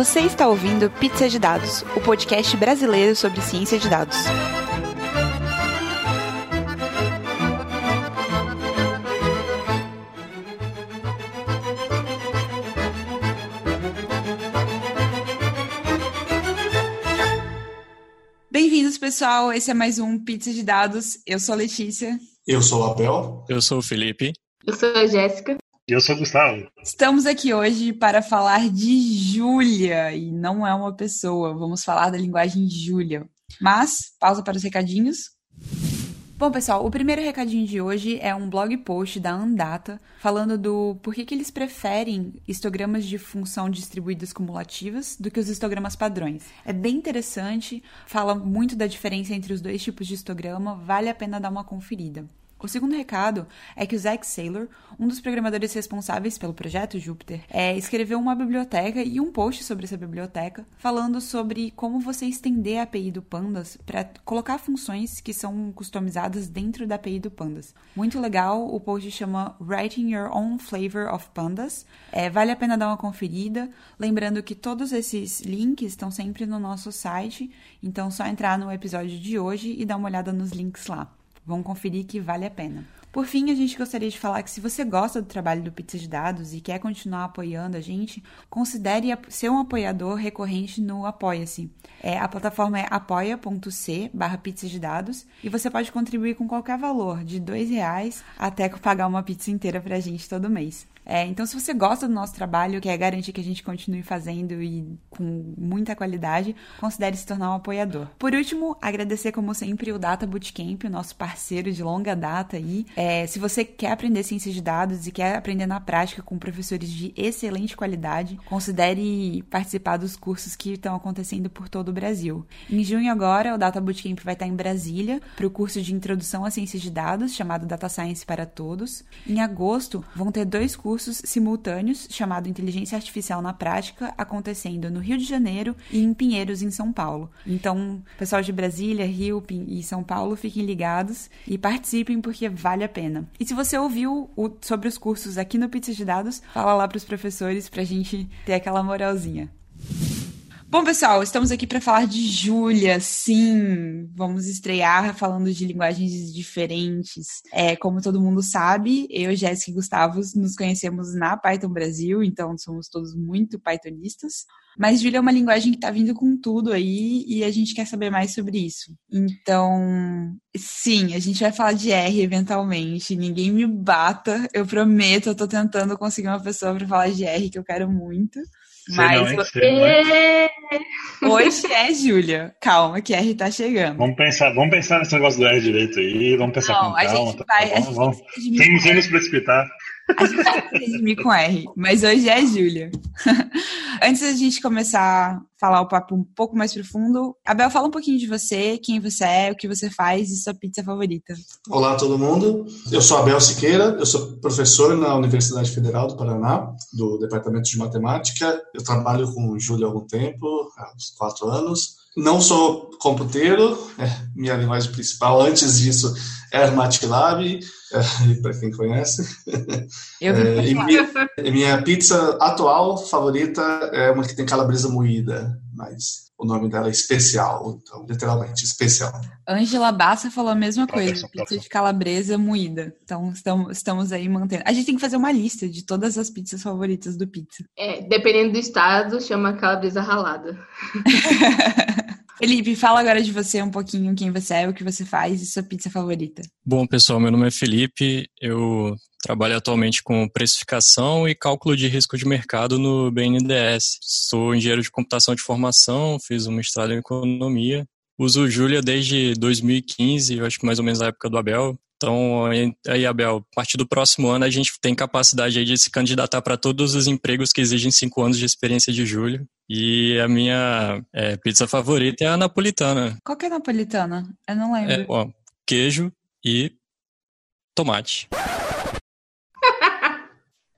Você está ouvindo Pizza de Dados, o podcast brasileiro sobre ciência de dados. Bem-vindos, pessoal. Esse é mais um Pizza de Dados. Eu sou a Letícia. Eu sou o Abel. Eu sou o Felipe. Eu sou a Jéssica. E eu sou o Gustavo. Estamos aqui hoje para falar de Júlia, e não é uma pessoa. Vamos falar da linguagem Júlia. Mas, pausa para os recadinhos. Bom, pessoal, o primeiro recadinho de hoje é um blog post da Andata falando do porquê que eles preferem histogramas de função distribuídas cumulativas do que os histogramas padrões. É bem interessante, fala muito da diferença entre os dois tipos de histograma, vale a pena dar uma conferida. O segundo recado é que o Zach Saylor, um dos programadores responsáveis pelo projeto Jupyter, é, escreveu uma biblioteca e um post sobre essa biblioteca, falando sobre como você estender a API do Pandas para colocar funções que são customizadas dentro da API do Pandas. Muito legal, o post chama Writing Your Own Flavor of Pandas. É, vale a pena dar uma conferida. Lembrando que todos esses links estão sempre no nosso site, então só entrar no episódio de hoje e dar uma olhada nos links lá. Vão conferir que vale a pena. Por fim, a gente gostaria de falar que se você gosta do trabalho do Pizza de Dados e quer continuar apoiando a gente, considere ser um apoiador recorrente no Apoia-se. É, a plataforma é apoia.c barra pizza de dados e você pode contribuir com qualquer valor, de dois reais até pagar uma pizza inteira pra gente todo mês. É, então, se você gosta do nosso trabalho, quer garantir que a gente continue fazendo e com muita qualidade, considere se tornar um apoiador. Por último, agradecer, como sempre, o Data Bootcamp, o nosso parceiro de longa data aí. É, se você quer aprender ciência de dados e quer aprender na prática com professores de excelente qualidade, considere participar dos cursos que estão acontecendo por todo o Brasil. Em junho agora, o Data Bootcamp vai estar em Brasília para o curso de Introdução à Ciência de Dados, chamado Data Science para Todos. Em agosto, vão ter dois cursos cursos simultâneos chamado Inteligência Artificial na Prática, acontecendo no Rio de Janeiro e em Pinheiros, em São Paulo. Então, pessoal de Brasília, Rio e São Paulo, fiquem ligados e participem porque vale a pena. E se você ouviu o, sobre os cursos aqui no Pizza de Dados, fala lá para os professores para a gente ter aquela moralzinha. Bom, pessoal, estamos aqui para falar de Júlia. Sim, vamos estrear falando de linguagens diferentes. É, como todo mundo sabe, eu, Jéssica e Gustavo nos conhecemos na Python Brasil, então somos todos muito Pythonistas. Mas Júlia é uma linguagem que está vindo com tudo aí e a gente quer saber mais sobre isso. Então, sim, a gente vai falar de R eventualmente. Ninguém me bata, eu prometo. Eu tô tentando conseguir uma pessoa para falar de R que eu quero muito. Mas você... hoje é Júlia. Calma, que R tá chegando. Vamos pensar, vamos pensar nesse negócio do R direito aí, vamos pensar não, com a calma. Gente vai, tá a gente vamos, sem nos precipitar. A gente vai redimir com R, mas hoje é Júlia. Antes da gente começar a falar o papo um pouco mais profundo, Abel, fala um pouquinho de você, quem você é, o que você faz e sua pizza favorita. Olá, todo mundo. Eu sou Abel Siqueira, eu sou professor na Universidade Federal do Paraná, do Departamento de Matemática. Eu trabalho com Júlia há algum tempo, há uns quatro anos. Não sou computeiro, é minha linguagem principal. Antes disso, era MATLAB, é, para quem conhece. Eu é, e minha, minha, pizza atual favorita é uma que tem calabresa moída, mas o nome dela é especial, então, literalmente, especial. Angela Bassa falou a mesma coisa, pizza de calabresa moída. Então, estamos, estamos aí mantendo. A gente tem que fazer uma lista de todas as pizzas favoritas do pizza. É, dependendo do estado, chama calabresa ralada. Felipe, fala agora de você um pouquinho, quem você é, o que você faz e sua pizza favorita. Bom, pessoal, meu nome é Felipe, eu trabalho atualmente com precificação e cálculo de risco de mercado no BNDES. Sou engenheiro de computação de formação, fiz um mestrado em economia. Uso Julia desde 2015, eu acho que mais ou menos na época do Abel. Então, aí, Abel, a partir do próximo ano a gente tem capacidade de se candidatar para todos os empregos que exigem cinco anos de experiência de julho. E a minha é, pizza favorita é a napolitana. Qual que é a napolitana? Eu não lembro. É, ó, queijo e tomate.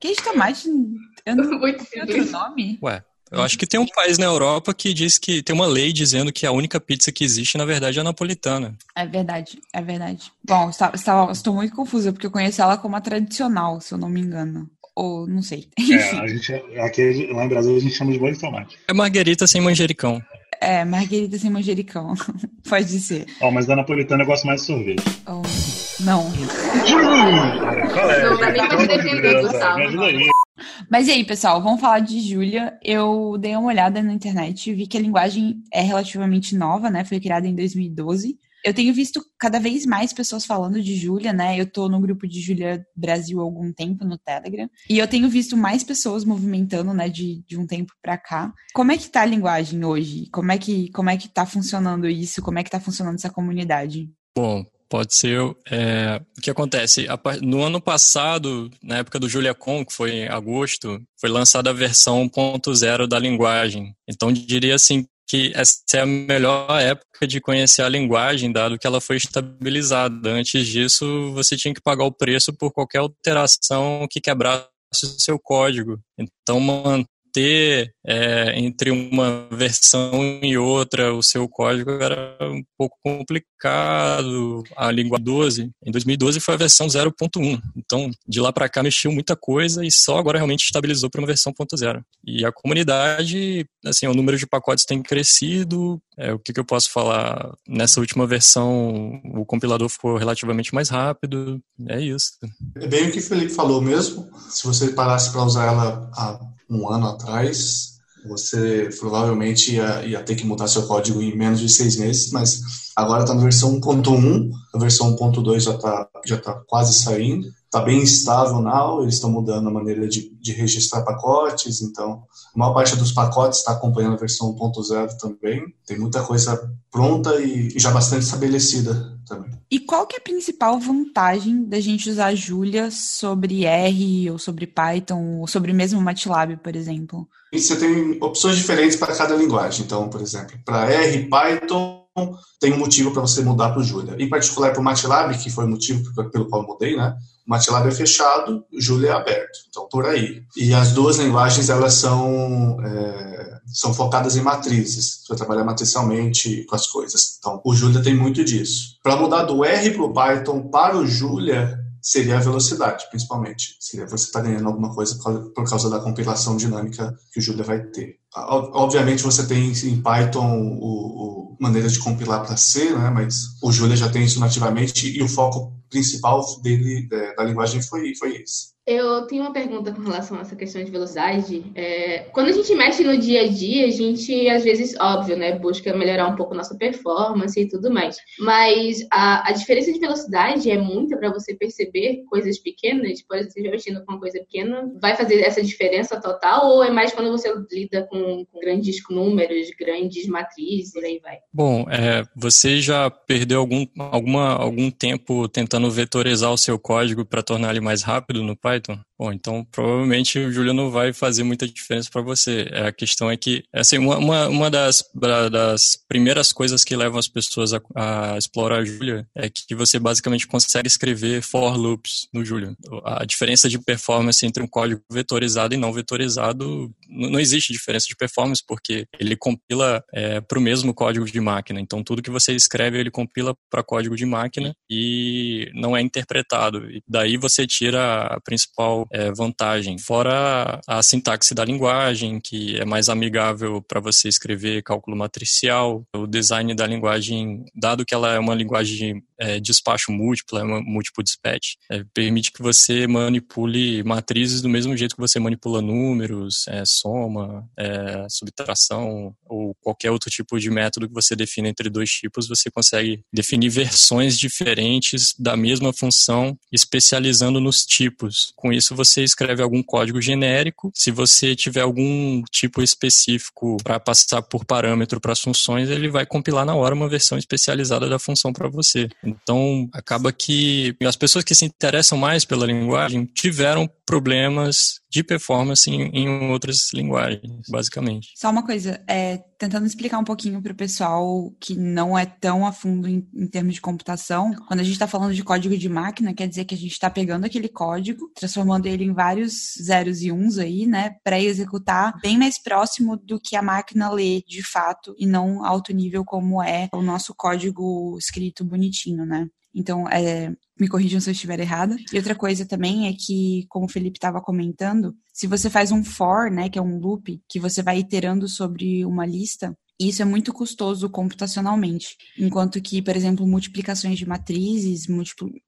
Queijo e tomate? Eu não Muito tem outro nome? Ué, Eu acho que tem um país na Europa que diz que tem uma lei dizendo que a única pizza que existe, na verdade, é a napolitana. É verdade, é verdade. Bom, está, está, estou muito confusa, porque eu conheço ela como a tradicional, se eu não me engano. Ou não sei. É, a gente, aqui, lá em Brasil a gente chama de bolo de tomate. É marguerita sem manjericão. É, marguerita sem manjericão. Pode ser. Ó, mas da napolitana eu gosto mais de sorvete. Oh, não. Qual é? Não pra. Mas e aí, pessoal, vamos falar de Júlia. Eu dei uma olhada na internet e vi que a linguagem é relativamente nova, né? Foi criada em 2012. Eu tenho visto cada vez mais pessoas falando de Júlia, né? Eu tô no grupo de Júlia Brasil há algum tempo no Telegram. E eu tenho visto mais pessoas movimentando, né, de, de um tempo pra cá. Como é que tá a linguagem hoje? Como é que, como é que tá funcionando isso? Como é que tá funcionando essa comunidade? Bom, pode ser. É, o que acontece? No ano passado, na época do JuliaCon, que foi em agosto, foi lançada a versão 1.0 da linguagem. Então, diria assim que essa é a melhor época de conhecer a linguagem, dado que ela foi estabilizada. Antes disso, você tinha que pagar o preço por qualquer alteração que quebrasse o seu código. Então, manter é, entre uma versão e outra o seu código era um pouco complicado. A língua 12, em 2012 foi a versão 0.1. Então, de lá para cá mexeu muita coisa e só agora realmente estabilizou para uma versão 0.0. E a comunidade, assim, o número de pacotes tem crescido. É, o que, que eu posso falar? Nessa última versão, o compilador ficou relativamente mais rápido. É isso. É bem o que o Felipe falou mesmo. Se você parasse para usar ela um ano atrás, você provavelmente ia, ia, ter que mudar seu código em menos de seis meses, mas agora está na versão 1.1, a versão 1.2 já está já tá quase saindo, está bem estável now, eles estão mudando a maneira de, de, registrar pacotes, então a maior parte dos pacotes está acompanhando a versão 1.0 também, tem muita coisa pronta e, e já bastante estabelecida também. E qual que é a principal vantagem da gente usar Julia sobre R ou sobre Python ou sobre mesmo MATLAB, por exemplo? E você tem opções diferentes para cada linguagem. Então, por exemplo, para R, Python, tem um motivo para você mudar para o Julia. Em particular para o MATLAB, que foi o motivo pelo qual eu mudei, né? O MATLAB é fechado, o Julia é aberto. Então, por aí. E as duas linguagens, elas são, é, são focadas em matrizes. Você trabalhar matricialmente com as coisas. Então, o Julia tem muito disso. Para mudar do R para o Python para o Julia, seria a velocidade, principalmente. Seria você estar tá ganhando alguma coisa por causa da compilação dinâmica que o Julia vai ter. Obviamente você tem em Python o, o maneira de compilar para C, né? mas o Julia já tem isso nativamente e o foco principal dele da linguagem foi, foi esse. Eu tenho uma pergunta com relação a essa questão de velocidade. É, quando a gente mexe no dia a dia, a gente, às vezes, óbvio, né, busca melhorar um pouco nossa performance e tudo mais. Mas a, a diferença de velocidade é muita para você perceber coisas pequenas? Por exemplo, mexendo com uma coisa pequena, vai fazer essa diferença total? Ou é mais quando você lida com, com grandes números, grandes matrizes, por aí vai? Bom, é, você já perdeu algum, alguma, algum tempo tentando vetorizar o seu código para tornar ele mais rápido no? python. Bom, então provavelmente o Julia não vai fazer muita diferença para você. A questão é que, assim, uma, uma das, das primeiras coisas que levam as pessoas a, a explorar a Julia é que você basicamente consegue escrever for loops no Julia. A diferença de performance entre um código vetorizado e não vetorizado, não existe diferença de performance porque ele compila é, para o mesmo código de máquina. Então tudo que você escreve ele compila para código de máquina e não é interpretado. E daí você tira a principal é, vantagem. Fora a sintaxe da linguagem, que é mais amigável para você escrever cálculo matricial, o design da linguagem, dado que ela é uma linguagem é, despacho múltiplo, é múltiplo dispatch, é, permite que você manipule matrizes do mesmo jeito que você manipula números, é, soma, é, subtração ou qualquer outro tipo de método que você define entre dois tipos, você consegue definir versões diferentes da mesma função, especializando nos tipos. Com isso, você escreve algum código genérico. Se você tiver algum tipo específico para passar por parâmetro para as funções, ele vai compilar na hora uma versão especializada da função para você. Então, acaba que as pessoas que se interessam mais pela linguagem tiveram problemas de performance em, em outras linguagens, basicamente. Só uma coisa, é, tentando explicar um pouquinho para o pessoal que não é tão a fundo em, em termos de computação, quando a gente está falando de código de máquina, quer dizer que a gente está pegando aquele código, transformando ele em vários zeros e uns aí, né, para executar bem mais próximo do que a máquina lê de fato e não alto nível como é o nosso código escrito bonitinho, né? Então, é, me corrijam se eu estiver errada. E outra coisa também é que, como o Felipe estava comentando, se você faz um for, né, que é um loop, que você vai iterando sobre uma lista, isso é muito custoso computacionalmente. Enquanto que, por exemplo, multiplicações de matrizes,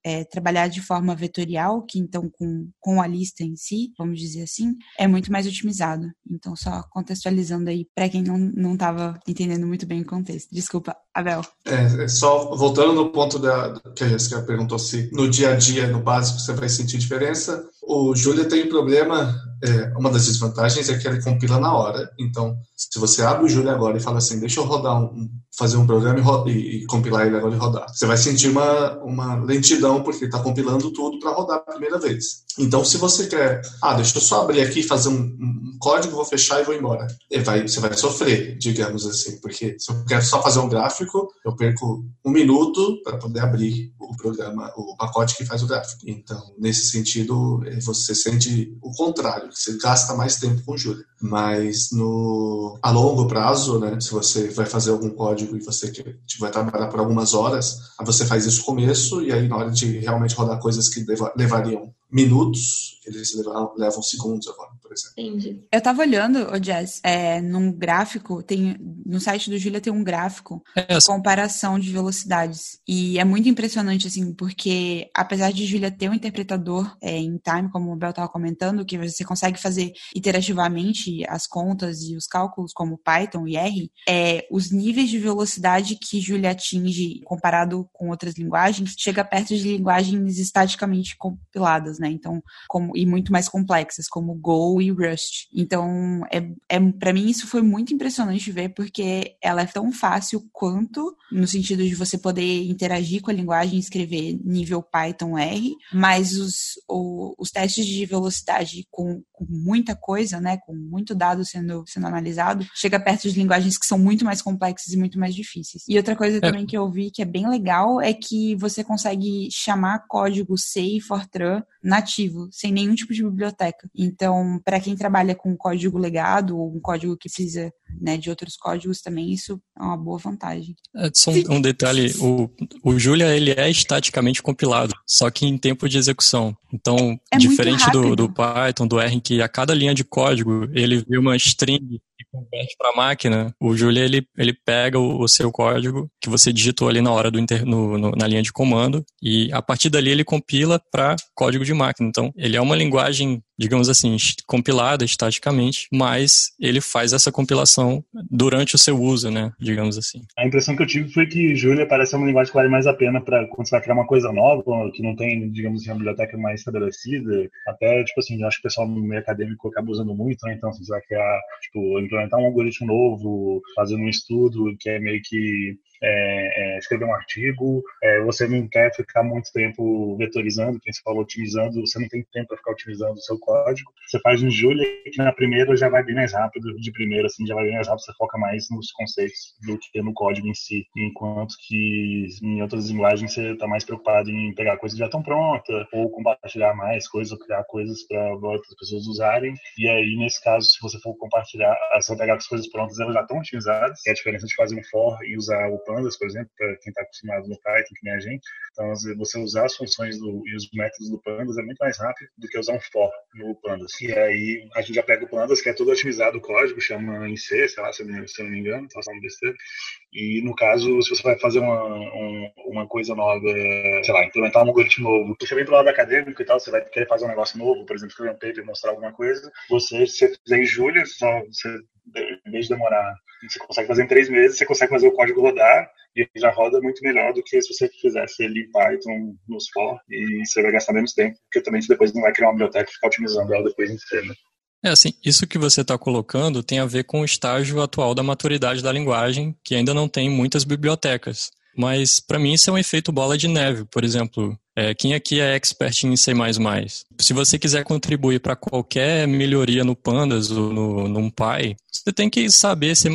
é, trabalhar de forma vetorial, que então com, com a lista em si, vamos dizer assim, é muito mais otimizado. Então, só contextualizando aí para quem não estava entendendo muito bem o contexto. Desculpa, Abel. É, é só voltando no ponto da, que a Jessica perguntou se no dia a dia, no básico, você vai sentir diferença. O Julia tem um problema, é, uma das desvantagens é que ele compila na hora. Então, se você abre o Julia agora e fala assim, deixa eu rodar um, fazer um programa e, e, e, compilar ele agora e rodar, você vai sentir uma, uma lentidão porque está compilando tudo para rodar a primeira vez. Então, se você quer, ah, deixa eu só abrir aqui, fazer um, um código, vou fechar e vou embora, vai, você vai sofrer, digamos assim, porque se eu quero só fazer um gráfico, eu perco um minuto para poder abrir o programa, o pacote que faz o gráfico. Então, nesse sentido, você sente o contrário, você gasta mais tempo com Julia. Mas no, a longo prazo, né, se você vai fazer algum código e você vai trabalhar por algumas horas, você faz isso no começo e aí na hora de realmente rodar coisas que levariam minutos, eles levam, levam segundos agora, por exemplo. Entendi. Eu tava olhando, o Jazz, é, num gráfico, tem, no site do Julia tem um gráfico é, de comparação de velocidades. E é muito impressionante, assim, porque apesar de Julia ter um interpretador é, em time, como o Bel tava comentando, que você consegue fazer iterativamente as contas e os cálculos, como Python e R, é, os níveis de velocidade que Julia atinge comparado com outras linguagens chega perto de linguagens estaticamente compiladas, né? Então, como, e muito mais complexas, como Go e Rust. Então, é, é, para mim isso foi muito impressionante ver, porque ela é tão fácil quanto, no sentido de você poder interagir com a linguagem e escrever nível Python R, mas os, o, os testes de velocidade com, com, muita coisa, né, com muito dado sendo, sendo analisado, chega perto de linguagens que são muito mais complexas e muito mais difíceis. E outra coisa é. também que eu vi que é bem legal é que você consegue chamar código C e Fortran nativo, sem nenhum tipo de biblioteca. Então, para quem trabalha com código legado ou um código que precisa né, de outros códigos também, isso é uma boa vantagem. É, só um, um detalhe, o, o Julia ele é estaticamente compilado, só que em tempo de execução. Então, é diferente do, do Python, do R, em que a cada linha de código ele vê uma string e converte para a máquina, o Julia ele, ele pega o, o, seu código que você digitou ali na hora do inter, no, no, na linha de comando e a partir dali ele compila para código de máquina. Então, ele é uma linguagem, digamos assim, compilada estaticamente, mas ele faz essa compilação durante o seu uso, né? Digamos assim. A impressão que eu tive foi que Julia parece uma linguagem que vale mais a pena para quando você vai criar uma coisa nova, que não tem, digamos assim, uma biblioteca mais estabelecida. Até, tipo assim, acho que o pessoal no meio acadêmico acaba usando muito, né? Então, se você vai criar, tipo, implementar um algoritmo novo, fazendo um estudo que é meio que é, é, escrever um artigo, é, você não quer ficar muito tempo vetorizando, quem você falou, otimizando, você não tem tempo para ficar otimizando o seu código. Você faz um Julia que na primeira já vai bem mais rápido, de primeira, assim, já vai bem mais rápido, você foca mais nos conceitos do que no código em si. Enquanto que em outras linguagens você está mais preocupado em pegar coisas já tão pronta, ou compartilhar mais coisas, ou criar coisas para outras pessoas usarem. E aí, nesse caso, se você for compartilhar, se você pegar as coisas prontas, elas já estão otimizadas, é a diferença de fazer um for e usar o pandas, por exemplo, para quem está acostumado no Python, que nem a gente. Então, você usar as funções do, e os métodos do pandas é muito mais rápido do que usar um for no pandas. E aí, a gente já pega o pandas, que é todo otimizado o código, chama em C, sei lá, se eu, não me engano, tá falando besteira. E no caso, se você vai fazer uma, um, uma coisa nova, sei lá, implementar um algoritmo novo, puxa bem pro lado acadêmico e tal, você vai querer fazer um negócio novo, por exemplo, escrever um paper, mostrar alguma coisa, você, se você fizer em julho, só, você, em vez de demorar, você consegue fazer em três meses, você consegue fazer o código rodar, e já roda muito melhor do que se você fizesse ele em Python nos for e você vai gastar menos tempo, porque também você depois não vai criar uma biblioteca e ficar otimizando ela depois C, né? É assim, isso que você está colocando tem a ver com o estágio atual da maturidade da linguagem, que ainda não tem muitas bibliotecas. Mas para mim isso é um efeito bola de neve. Por exemplo, é, quem aqui é expert em C++? Se você quiser contribuir para qualquer melhoria no Pandas ou no, no Pi, você tem que saber C++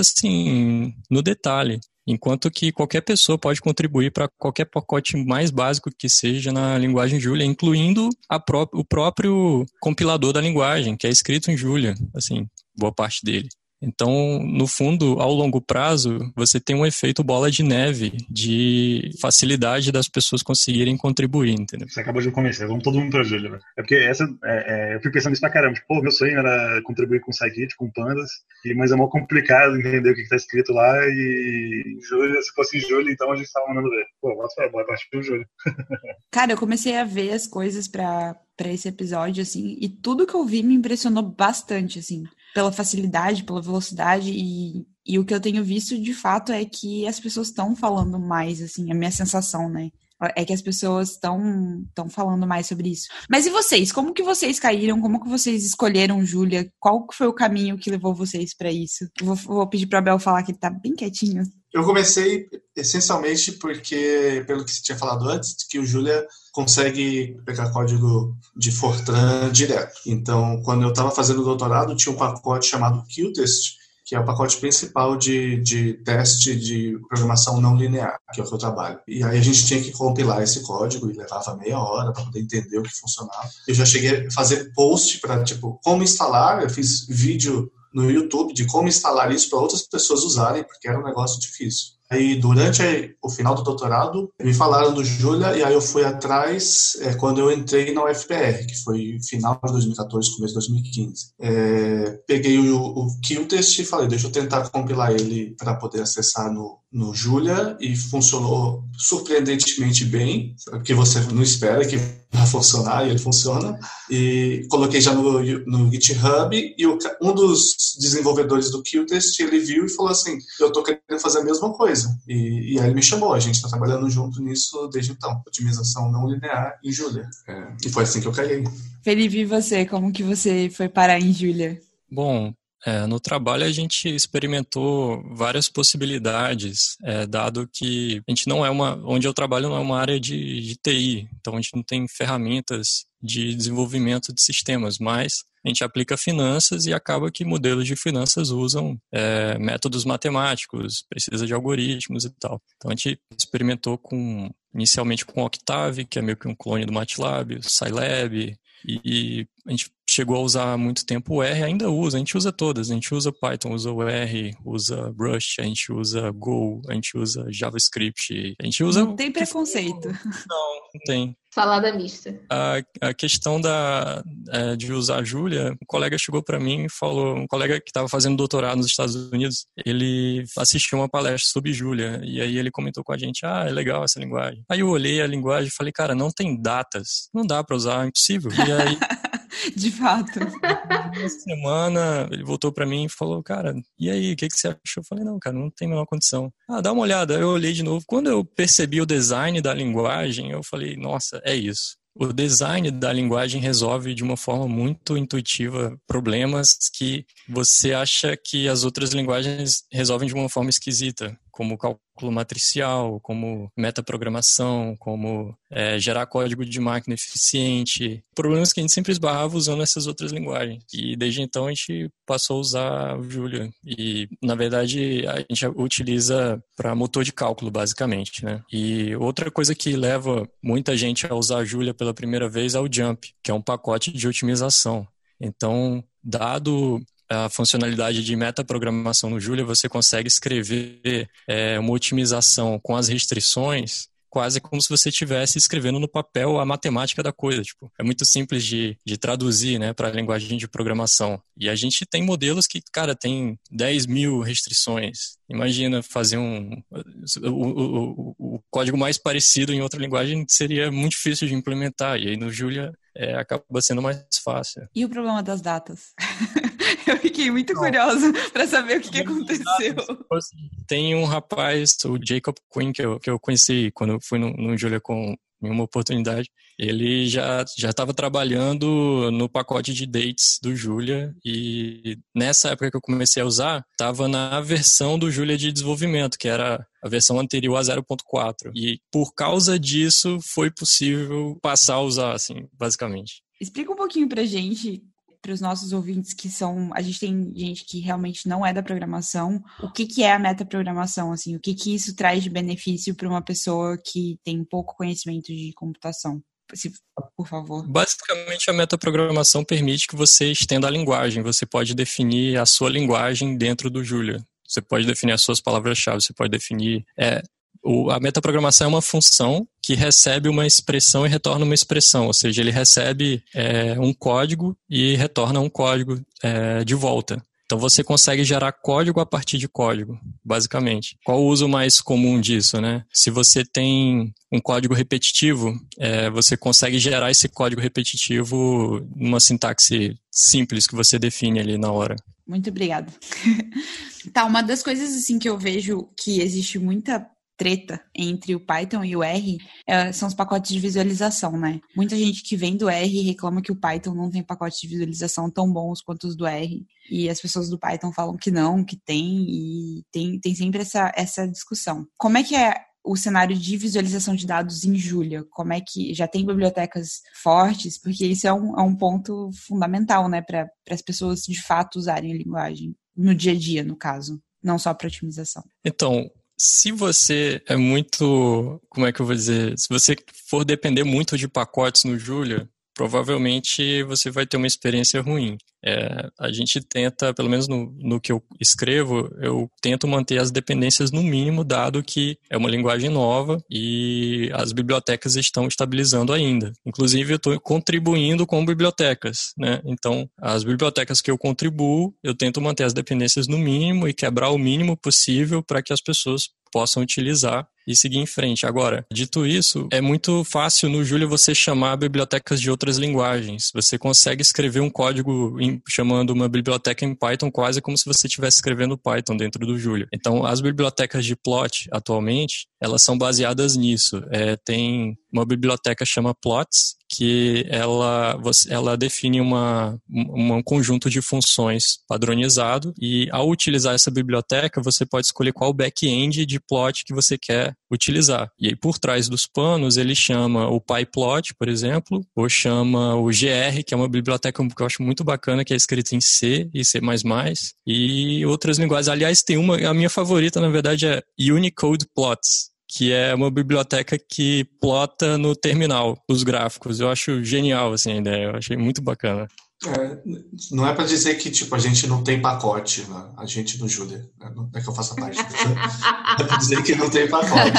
assim, no detalhe. Enquanto que qualquer pessoa pode contribuir para qualquer pacote mais básico que seja na linguagem Julia, incluindo pró o próprio compilador da linguagem, que é escrito em Julia, assim, boa parte dele. Então, no fundo, ao longo prazo, você tem um efeito bola de neve de facilidade das pessoas conseguirem contribuir, entendeu? Você acabou de convencer, vamos todo mundo pra Júlia. É porque essa, é, é, eu fui pensando isso pra caramba. Tipo, pô, meu sonho era contribuir com Scikit, com Pandas, mas é mó complicado entender o que, que tá escrito lá e Júlia, se fosse Júlia, então a gente tava mandando ver. Pô, bota, bota, partir do Júlia. Cara, eu comecei a ver as coisas pra, pra esse episódio, assim, e tudo que eu vi me impressionou bastante, assim pela facilidade, pela velocidade e, e o que eu tenho visto de fato é que as pessoas estão falando mais, assim, a minha sensação, né? É que as pessoas estão estão falando mais sobre isso. Mas e vocês? Como que vocês caíram? Como que vocês escolheram Júlia? Qual foi o caminho que levou vocês para isso? Vou, vou pedir para Bel falar que ele tá bem quietinho. Eu comecei essencialmente porque, pelo que você tinha falado antes, que o Julia consegue pegar código de Fortran direto. Então, quando eu estava fazendo o doutorado, tinha um pacote chamado Qtest, que é o pacote principal de, de teste de programação não linear, que é o que eu trabalho. E aí a gente tinha que compilar esse código e levava meia hora para poder entender o que funcionava. Eu já cheguei a fazer post para, tipo, como instalar, eu fiz vídeo no YouTube de como instalar isso para outras pessoas usarem, porque era um negócio difícil. Aí, durante o final do doutorado, me falaram do Julia e aí eu fui atrás é, quando eu entrei na UFPR, que foi final de 2014, começo de 2015. É, peguei o, o Qtest e falei, deixa eu tentar compilar ele para poder acessar no, no Julia e funcionou surpreendentemente bem, porque você não espera que vai funcionar e ele funciona. E coloquei já no, no GitHub e o, um dos desenvolvedores do Qtest, ele viu e falou assim, eu estou querendo fazer a mesma coisa. E, e aí ele me chamou, a gente está trabalhando junto nisso desde então, otimização não linear em Julia. É, e foi assim que eu caí. Felipe, e você? Como que você foi parar em Julia? Bom, é, no trabalho a gente experimentou várias possibilidades, é, dado que a gente não é uma, onde eu trabalho não é uma área de, de TI, então a gente não tem ferramentas de desenvolvimento de sistemas, mas a gente aplica finanças e acaba que modelos de finanças usam é, métodos matemáticos, precisa de algoritmos e tal. Então a gente experimentou com inicialmente com Octave, que é meio que um clone do MATLAB, Scilab, e a gente chegou a usar há muito tempo o R, ainda usa, a gente usa todas, a gente usa Python, usa o R, usa Brush, a gente usa Go, a gente usa JavaScript, a gente usa... Não tem preconceito. Não, não tem. Salada mista. A, a questão da, é, de usar a Júlia, um colega chegou para mim e falou, um colega que estava fazendo doutorado nos Estados Unidos, ele assistiu uma palestra sobre Júlia, e aí ele comentou com a gente, ah, é legal essa linguagem. Aí eu olhei a linguagem e falei, cara, não tem datas, não dá para usar, é impossível. E aí de fato. Uma semana, ele voltou para mim e falou, cara, e aí, o que, que você achou? Eu falei, não, cara, não tem a menor condição. Ah, dá uma olhada. Eu olhei de novo. Quando eu percebi o design da linguagem, eu falei, nossa, é isso. O design da linguagem resolve de uma forma muito intuitiva problemas que você acha que as outras linguagens resolvem de uma forma esquisita, como cálculo matricial, como metaprogramação, como é, gerar código de máquina eficiente. Problemas que a gente sempre esbarrava usando essas outras linguagens. E desde então a gente passou a usar o Julia. E, na verdade, a gente utiliza para motor de cálculo, basicamente. Né? E outra coisa que leva muita gente a usar a Julia pela primeira vez é o Jump, que é um pacote de otimização. Então, dado a funcionalidade de metaprogramação no Julia, você consegue escrever é, uma otimização com as restrições quase como se você estivesse escrevendo no papel a matemática da coisa. Tipo, é muito simples de, de traduzir né, para a linguagem de programação. E a gente tem modelos que, cara, tem 10 mil restrições. Imagina fazer um. O, o, o, código mais parecido em outra linguagem seria muito difícil de implementar. E aí no Julia é, acaba sendo mais fácil. E o problema das datas? Eu fiquei muito curiosa para saber o que, que aconteceu. Tem um rapaz, o Jacob Quinn, que eu, que eu conheci quando fui no, no Julia com em uma oportunidade, ele já já estava trabalhando no pacote de dates do Julia e nessa época que eu comecei a usar, estava na versão do Julia de desenvolvimento, que era a versão anterior a 0.4. E por causa disso foi possível passar a usar, assim, basicamente. Explica um pouquinho pra gente para os nossos ouvintes que são, a gente tem gente que realmente não é da programação, o que que é a metaprogramação assim, o que que isso traz de benefício para uma pessoa que tem pouco conhecimento de computação? Se, por favor. Basicamente, a metaprogramação permite que você estenda a linguagem. Você pode definir a sua linguagem dentro do Julia. Você pode definir as suas palavras-chave, você pode definir. É, o, a metaprogramação é uma função que recebe uma expressão e retorna uma expressão, ou seja, ele recebe é, um código e retorna um código é, de volta. Então você consegue gerar código a partir de código, basicamente. Qual o uso mais comum disso, né? Se você tem um código repetitivo, é, você consegue gerar esse código repetitivo numa sintaxe simples que você define ali na hora. Muito obrigada. tá, uma das coisas assim que eu vejo que existe muita treta entre o Python e o R é, são os pacotes de visualização, né? Muita gente que vem do R reclama que o Python não tem pacotes de visualização tão bons quanto os do R. E as pessoas do Python falam que não, que tem, e tem, tem sempre essa, essa discussão. Como é que é o cenário de visualização de dados em Julia? Como é que já tem bibliotecas fortes? Porque isso é um, é um ponto fundamental, né, para as pessoas de fato usarem a linguagem no dia a dia, no caso, não só para otimização. Então, se você é muito, como é que eu vou dizer, se você for depender muito de pacotes no Julia, provavelmente você vai ter uma experiência ruim. É, a gente tenta, pelo menos no, no que eu escrevo, eu tento manter as dependências no mínimo, dado que é uma linguagem nova e as bibliotecas estão estabilizando ainda. Inclusive, eu estou contribuindo com bibliotecas, né? Então, as bibliotecas que eu contribuo, eu tento manter as dependências no mínimo e quebrar o mínimo possível para que as pessoas possam utilizar e seguir em frente. Agora, dito isso, é muito fácil no Julia você chamar bibliotecas de outras linguagens. Você consegue escrever um código em, chamando uma biblioteca em Python quase como se você estivesse escrevendo Python dentro do Julia. Então, as bibliotecas de plot atualmente, elas são baseadas nisso. É, tem uma biblioteca chama Plots, que ela, ela define uma, um conjunto de funções padronizado e ao utilizar essa biblioteca você pode escolher qual back-end de plot que você quer utilizar. E aí por trás dos panos ele chama o PyPlot, por exemplo, ou chama o GR, que é uma biblioteca que eu acho muito bacana, que é escrita em C e C++, e outras linguagens. Aliás, tem uma, a minha favorita na verdade é Unicode Plots, que é uma biblioteca que plota no terminal os gráficos. Eu acho genial assim, a ideia, eu achei muito bacana. É, não é para dizer que tipo a gente não tem pacote, né? a gente no Julia, né? não é que eu faça parte. Né? é para dizer que não tem pacote.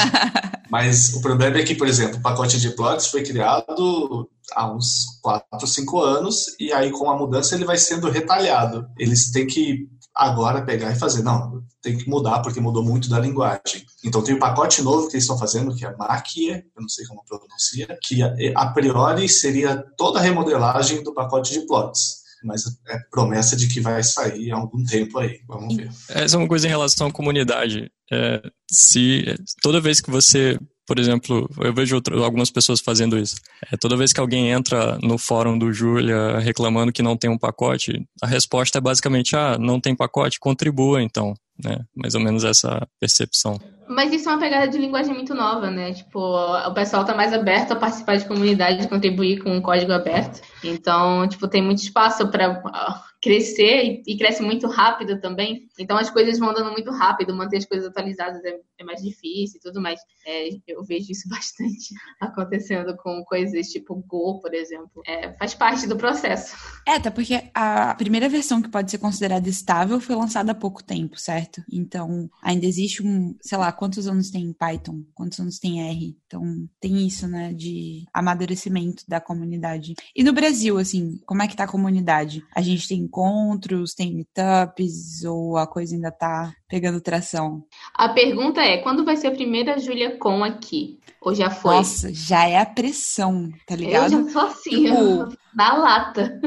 Mas o problema é que, por exemplo, o pacote de plots foi criado há uns 4, 5 anos e aí com a mudança ele vai sendo retalhado. Eles têm que agora pegar e fazer. Não, tem que mudar porque mudou muito da linguagem. Então tem o um pacote novo que eles estão fazendo, que é Mackie, eu não sei como pronuncia, que a priori seria toda a remodelagem do pacote de plots. Mas é promessa de que vai sair há algum tempo aí. Vamos ver. Essa é uma coisa em relação à comunidade. É, se toda vez que você por exemplo, eu vejo outro, algumas pessoas fazendo isso. É, toda vez que alguém entra no fórum do Julia reclamando que não tem um pacote, a resposta é basicamente: ah, não tem pacote, contribua então. Né? Mais ou menos essa percepção. Mas isso é uma pegada de linguagem muito nova, né? Tipo, o pessoal tá mais aberto a participar de comunidade, contribuir com um código aberto. Então, tipo, tem muito espaço para crescer e, cresce muito rápido também. Então as coisas vão andando muito rápido, manter as coisas atualizadas é, é mais difícil e tudo mais. É, eu vejo isso bastante acontecendo com coisas tipo Go, por exemplo. É, faz parte do processo. É, até porque a primeira versão que pode ser considerada estável foi lançada há pouco tempo, certo? Então ainda existe um, sei lá, quantos anos tem Python, quantos anos tem R. Então tem isso, né, de amadurecimento da comunidade. E no Brasil, assim, como é que tá a comunidade? A gente tem encontros, tem meetups ou a coisa ainda tá pegando tração? A pergunta é, quando vai ser a primeira Julia Com aqui? Ou já foi? Nossa, já é a pressão, tá ligado? Eu já sou assim, tipo... na lata.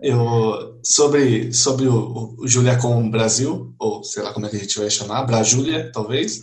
Eu, sobre sobre o, o Julia com Brasil, ou sei lá como é que a gente vai chamar, Brajúlia, talvez.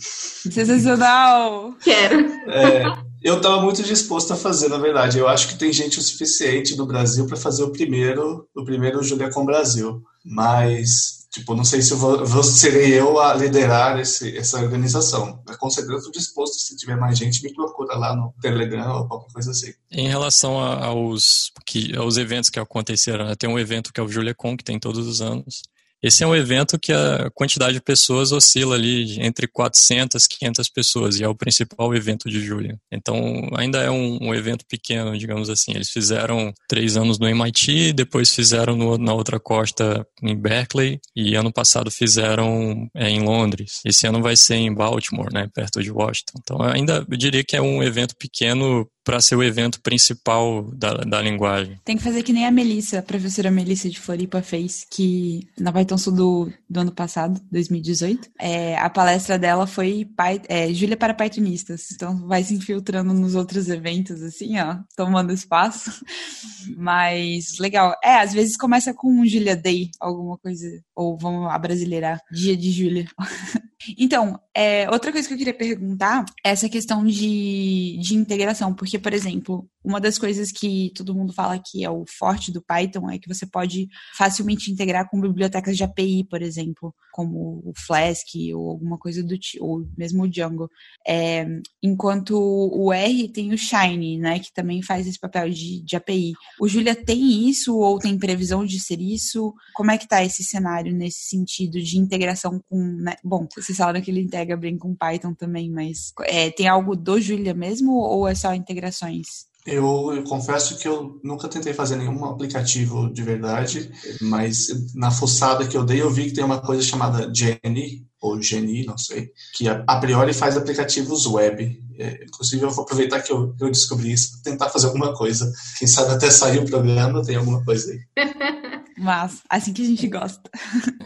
Sensacional! Quero. É, Eu estava muito disposto a fazer, na verdade. Eu acho que tem gente o suficiente no Brasil para fazer o primeiro, o primeiro Julia com Brasil. Mas, tipo, não sei se eu vou, vou serei eu a liderar esse, essa organização. Mas, com certeza estou disposto, se tiver mais gente, me procura lá no Telegram ou qualquer coisa assim. Em relação aos, que, aos eventos que aconteceram, né? tem um evento que é o JuliaCon, que tem todos os anos. Esse é um evento que a quantidade de pessoas oscila ali entre 400 e 500 pessoas, e é o principal evento de julho. Então, ainda é um, um, evento pequeno, digamos assim. Eles fizeram três anos no MIT, depois fizeram no, na outra costa em Berkeley, e ano passado fizeram é, em Londres. Esse ano vai ser em Baltimore, né, perto de Washington. Então, ainda eu diria que é um evento pequeno para ser o evento principal da, da linguagem. Tem que fazer que nem a Melissa, a professora Melissa de Floripa fez, que na Python Sul do, do ano passado, 2018, é, a palestra dela foi é, Júlia para Pythonistas. Então vai se infiltrando nos outros eventos, assim, ó, tomando espaço. Mas legal. É, às vezes começa com um Julia Day, alguma coisa, ou vamos abrasileirar, dia de Júlia. Então, é, outra coisa que eu queria perguntar é essa questão de, de integração, porque, por exemplo, uma das coisas que todo mundo fala que é o forte do Python é que você pode facilmente integrar com bibliotecas de API, por exemplo, como o Flask ou alguma coisa do tipo, ou mesmo o Django. É, enquanto o R tem o Shiny, né, que também faz esse papel de, de API. O Julia tem isso ou tem previsão de ser isso? Como é que tá esse cenário nesse sentido de integração com, né? bom, vocês falaram que ele integra bem com Python também, mas é, tem algo do Julia mesmo ou é só integrações? Eu, eu, confesso que eu nunca tentei fazer nenhum aplicativo de verdade, mas na fuçada que eu dei eu vi que tem uma coisa chamada Jenny, ou Geni, não sei, que a, a priori faz aplicativos web. É, inclusive eu vou aproveitar que eu, eu descobri isso para tentar fazer alguma coisa. Quem sabe até sair o programa tem alguma coisa aí. Mas, assim que a gente gosta.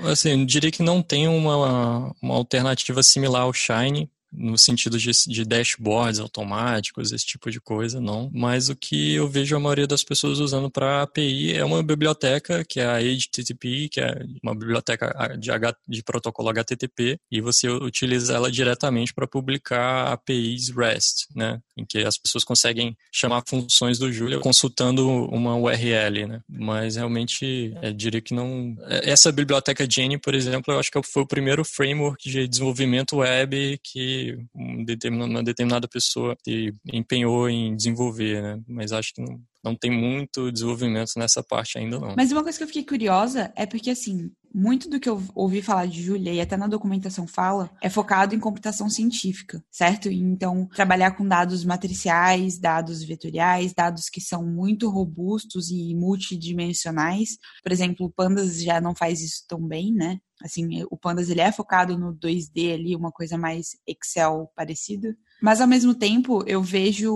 Assim, eu diria que não tem uma, uma alternativa similar ao Shine, no sentido de, de, dashboards automáticos, esse tipo de coisa, não. Mas o que eu vejo a maioria das pessoas usando para API é uma biblioteca, que é a HTTP, que é uma biblioteca de, H, de protocolo HTTP, e você utiliza ela diretamente para publicar APIs REST, né? Em que as pessoas conseguem chamar funções do Julia consultando uma URL, né? Mas realmente, eu diria que não... Essa biblioteca Jenny, por exemplo, eu acho que foi o primeiro framework de desenvolvimento web que uma determinada pessoa se empenhou em desenvolver, né? Mas acho que não, não tem muito desenvolvimento nessa parte ainda não. Mas uma coisa que eu fiquei curiosa é porque, assim, muito do que eu ouvi falar de Julia, e até na documentação fala, é focado em computação científica, certo? Então, trabalhar com dados matriciais, dados vetoriais, dados que são muito robustos e multidimensionais. Por exemplo, o Pandas já não faz isso tão bem, né? Assim, o Pandas ele é focado no 2D ali, uma coisa mais Excel parecida. Mas ao mesmo tempo, eu vejo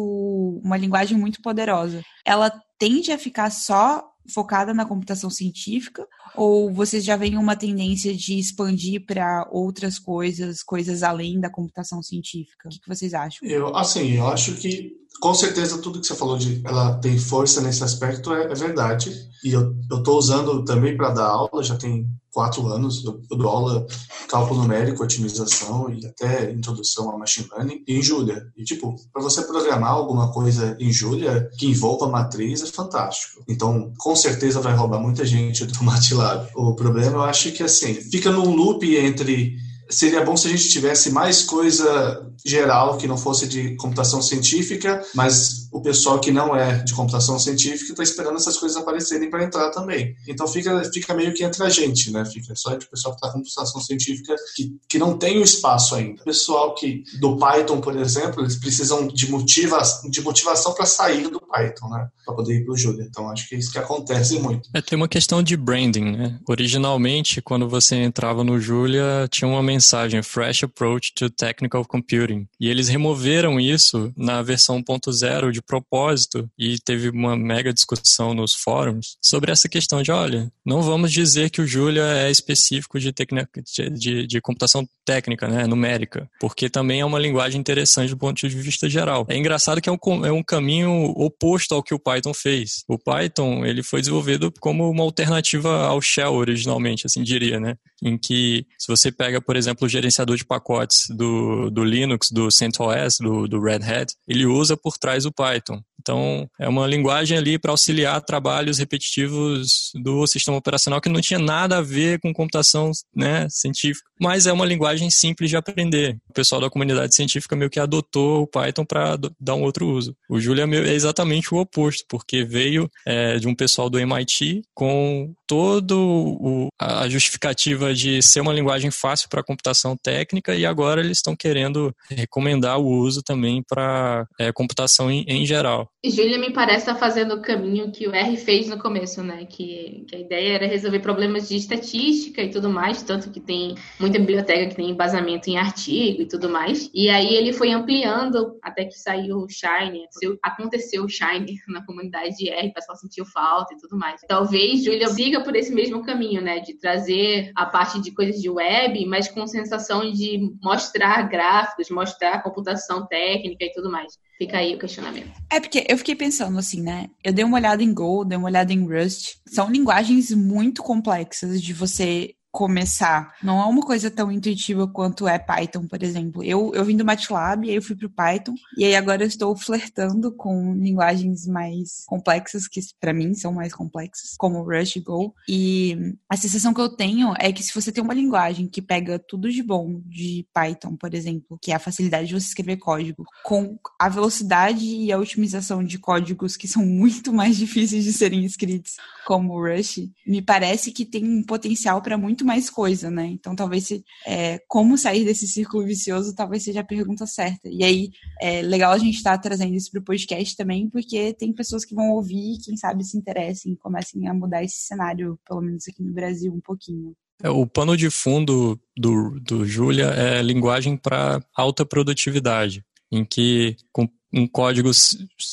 uma linguagem muito poderosa. Ela tende a ficar só focada na computação científica ou vocês já veem uma tendência de expandir para outras coisas, coisas além da computação científica? O que, vocês acham? Eu, assim, eu acho que com certeza tudo que você falou de ela tem força nesse aspecto é, é verdade e eu estou usando também para dar aula já tem quatro anos. Eu, eu dou aula cálculo numérico, otimização e até introdução a machine learning em Julia. E, tipo, para você programar alguma coisa em Julia que envolva matriz é fantástico. Então, com certeza vai roubar muita gente do MATLAB. O problema, eu acho que, assim, fica num loop entre seria bom se a gente tivesse mais coisa geral que não fosse de computação científica, mas o pessoal que não é de computação científica está esperando essas coisas aparecerem para entrar também. Então fica, fica meio que entre a gente, né? Fica só entre o pessoal que está com computação científica que, que não tem o espaço ainda. O pessoal que do Python, por exemplo, eles precisam de, motiva, de motivação para sair do Python, né? Para poder ir para o Julia. Então acho que é isso que acontece muito. É, tem uma questão de branding, né? Originalmente, quando você entrava no Julia, tinha uma mensagem Fresh Approach to Technical Computing. E eles removeram isso na versão 1.0 de propósito e teve uma mega discussão nos fóruns sobre essa questão de, olha, não vamos dizer que o Julia é específico de, de, de, de computação técnica, né, numérica, porque também é uma linguagem interessante do ponto de vista geral. É engraçado que é um, é um caminho oposto ao que o Python fez. O Python, ele foi desenvolvido como uma alternativa ao Shell originalmente, assim diria, né? Em que, se você pega, por exemplo, o gerenciador de pacotes do, do Linux, do CentOS, do, do Red Hat, ele usa por trás o Python. Python. Então, é uma linguagem ali para auxiliar trabalhos repetitivos do sistema operacional que não tinha nada a ver com computação né, científica, mas é uma linguagem simples de aprender. O pessoal da comunidade científica meio que adotou o Python para dar um outro uso. O Julia é exatamente o oposto, porque veio é, de um pessoal do MIT com todo a justificativa de ser uma linguagem fácil para computação técnica e agora eles estão querendo recomendar o uso também para é, computação em, em geral. Júlia me parece estar tá fazendo o caminho que o R fez no começo, né? Que, que, a ideia era resolver problemas de estatística e tudo mais, tanto que tem muita biblioteca que tem embasamento em artigo e tudo mais. E aí ele foi ampliando até que saiu o Shine, aconteceu o Shine na comunidade de R, o pessoal sentiu falta e tudo mais. Talvez Júlia siga por esse mesmo caminho, né? De trazer a parte de coisas de web, mas com sensação de mostrar gráficos, mostrar computação técnica e tudo mais. Fica aí o questionamento. É porque eu fiquei pensando assim, né? Eu dei uma olhada em Go, dei uma olhada em Rust. São linguagens muito complexas de você começar. Não é uma coisa tão intuitiva quanto é Python, por exemplo. Eu, eu vim do MATLAB, aí eu fui pro Python, e aí agora eu estou flertando com linguagens mais complexas, que para mim são mais complexas, como Rush e Go. E a sensação que eu tenho é que se você tem uma linguagem que pega tudo de bom de Python, por exemplo, que é a facilidade de você escrever código, com a velocidade e a otimização de códigos que são muito mais difíceis de serem escritos, como Rush, me parece que tem um potencial para muito muito mais coisa, né? Então, talvez se, é, como sair desse círculo vicioso, talvez seja a pergunta certa. E aí, é legal a gente estar tá trazendo isso para o podcast também, porque tem pessoas que vão ouvir, quem sabe se interessem e comecem a mudar esse cenário, pelo menos aqui no Brasil, um pouquinho. É, o pano de fundo do, do Julia é linguagem para alta produtividade, em que com um código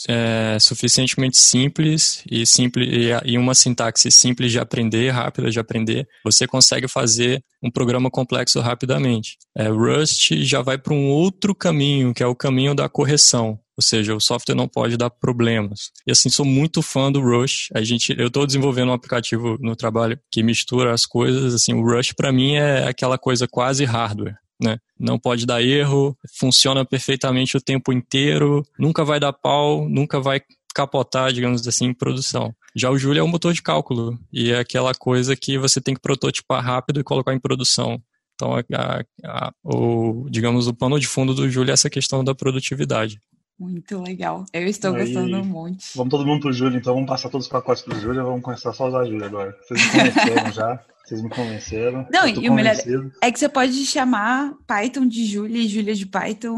é, suficientemente simples e, simples e uma sintaxe simples de aprender, rápida de aprender, você consegue fazer um programa complexo rapidamente. É, Rust já vai para um outro caminho, que é o caminho da correção. Ou seja, o software não pode dar problemas. E assim, sou muito fã do Rush. A gente, eu estou desenvolvendo um aplicativo no trabalho que mistura as coisas. Assim, o Rush para mim é aquela coisa quase hardware né? Não pode dar erro, funciona perfeitamente o tempo inteiro, nunca vai dar pau, nunca vai capotar, digamos assim, em produção. Já o Julia é um motor de cálculo e é aquela coisa que você tem que prototipar rápido e colocar em produção. Então, a, a, o, digamos, o pano de fundo do Julia é essa questão da produtividade. Muito legal. Eu estou Aí, gostando muito. Vamos todo mundo pro Júlio, então vamos passar todos os pacotes pro Júlio, vamos começar só a usar a Júlia agora. Vocês me conheceram já. Vocês me convenceram. Não, e o melhor é que você pode chamar Python de Júlia e Júlia de Python.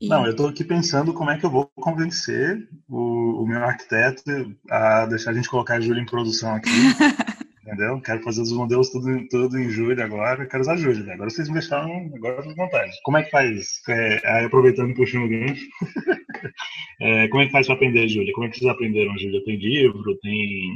E... Não, eu estou aqui pensando como é que eu vou convencer o, o meu arquiteto a deixar a gente colocar a Júlia em produção aqui. entendeu? Quero fazer os modelos tudo, tudo em Júlia agora, quero usar Júlia. Agora vocês me deixaram agora à vontade. Como é que faz? É, aproveitando puxando o gancho, é, como é que faz para aprender Júlia? Como é que vocês aprenderam Júlia? Tem livro, tem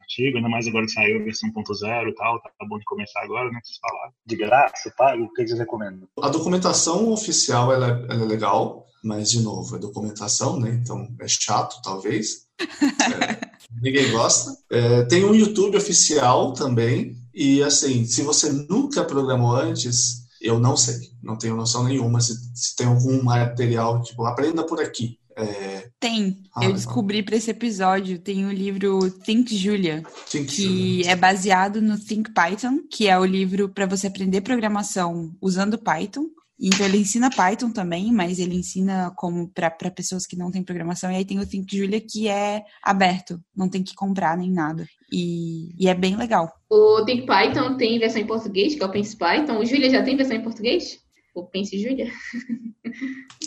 artigo, ainda mais agora que saiu a versão 1.0 e tal, tá bom de começar agora, né? Vocês falaram. De graça, pago, o que vocês recomendam? A documentação oficial ela é, ela é legal, mas de novo, é documentação, né? Então é chato, talvez. É, ninguém gosta. É, tem um YouTube oficial também. E assim, se você nunca programou antes, eu não sei. Não tenho noção nenhuma se, se tem algum material, tipo, aprenda por aqui. É... Tem. Ah, eu descobri para esse episódio, tem o livro Think Julia, Think que Julia. é baseado no Think Python, que é o livro para você aprender programação usando Python. Então ele ensina Python também, mas ele ensina como para pessoas que não têm programação. E aí tem o Think Julia que é aberto, não tem que comprar nem nada. E, e é bem legal. O Think Python tem versão em português, que é o Pense Python. O Julia já tem versão em português? O Pense Julia?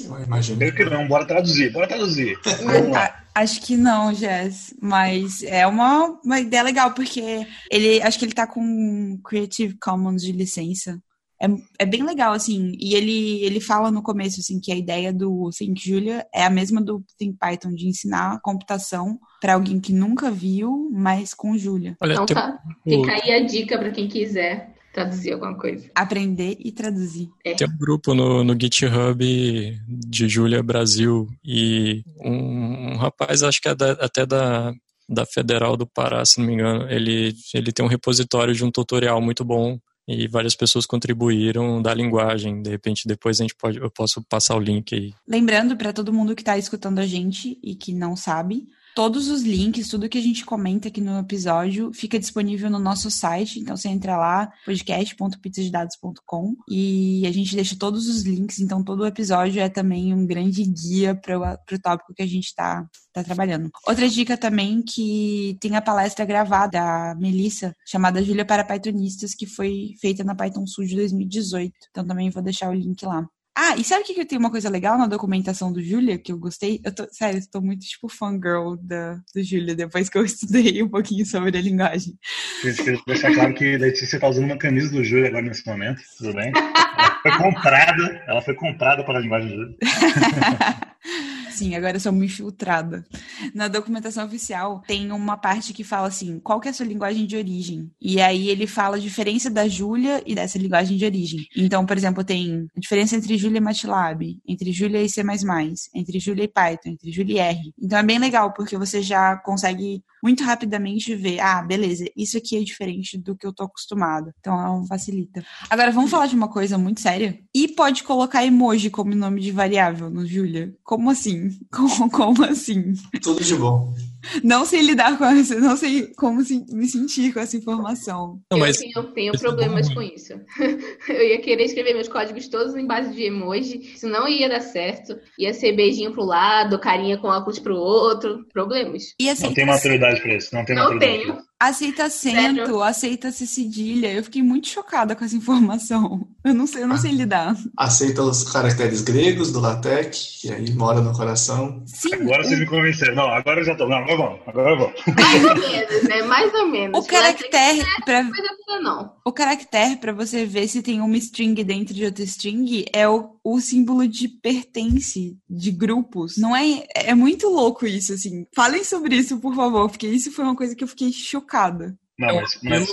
Eu imagino que não, bora traduzir, bora traduzir. Acho que não, Jess, mas é uma, uma ideia legal, porque ele acho que ele tá com Creative Commons de licença. É, é bem legal, assim. E ele, ele fala no começo, assim, que a ideia do Think Julia é a mesma do Think Python, de ensinar computação para alguém que nunca viu, mas com Julia. Olha, então tem... tá. Fica aí a dica para quem quiser traduzir alguma coisa. Aprender e traduzir. É. Tem um grupo no, no GitHub de Júlia Brasil e um, um, rapaz, acho que é da, até da, da Federal do Pará, se não me engano, ele, ele tem um repositório de um tutorial muito bom e várias pessoas contribuíram da linguagem. De repente, depois a gente pode, eu posso passar o link aí. Lembrando para todo mundo que está escutando a gente e que não sabe, Todos os links, tudo que a gente comenta aqui no episódio, fica disponível no nosso site. Então você entra lá, podcast.pizzadedados.com e a gente deixa todos os links. Então todo o episódio é também um grande guia para o tópico que a gente está tá trabalhando. Outra dica também que tem a palestra gravada da Melissa, chamada Júlia para Pythonistas, que foi feita na Python Sul de 2018. Então também vou deixar o link lá. Ah, e sabe o que, que tem uma coisa legal na documentação do Júlia, que eu gostei? Eu tô, sério, eu tô muito, tipo, fangirl da, do Júlia, depois que eu estudei um pouquinho sobre a linguagem. Queria deixar claro que Letícia tá usando uma camisa do Júlia agora nesse momento, tudo bem? Ela foi comprada, ela foi comprada para a linguagem do Júlia. Sim, agora eu sou muito infiltrada. Na documentação oficial tem uma parte que fala assim, qual que é a sua linguagem de origem? E aí ele fala a diferença da Julia e dessa linguagem de origem. Então, por exemplo, tem a diferença entre Julia e MATLAB, entre Julia e C++, entre Julia e Python, entre Julia e R. Então é bem legal, porque você já consegue muito rapidamente ver, ah, beleza, isso aqui é diferente do que eu tô acostumado. Então facilita. Agora vamos falar de uma coisa muito séria. E pode colocar emoji como nome de variável no Julia? Como assim? Como, como assim? Tudo de bom. Não sei lidar com essa, não sei como se, me sentir com essa informação. Não, mas... Eu tenho, tenho problemas com isso. Eu ia querer escrever meus códigos todos em base de emoji, isso não ia dar certo. Ia ser beijinho pro lado, carinha com óculos pro outro, problemas. Não tem maturidade pra isso, não tem não tenho. Aceita acento, aceita cedilha. Eu fiquei muito chocada com essa informação. Eu não sei, eu não sei lidar. Aceita os caracteres gregos do LaTeX, e aí mora no coração. Sim, agora você me convenceu. Não, agora eu já tô. Não, agora vamos. Agora vamos. Mais ou menos, né? Mais ou menos. O caractere para. O caractere para você ver se tem uma string dentro de outra string é o, o símbolo de pertence de grupos. Não é é muito louco isso assim. Falem sobre isso, por favor, porque isso foi uma coisa que eu fiquei chocada. Não, é, um mas, mas...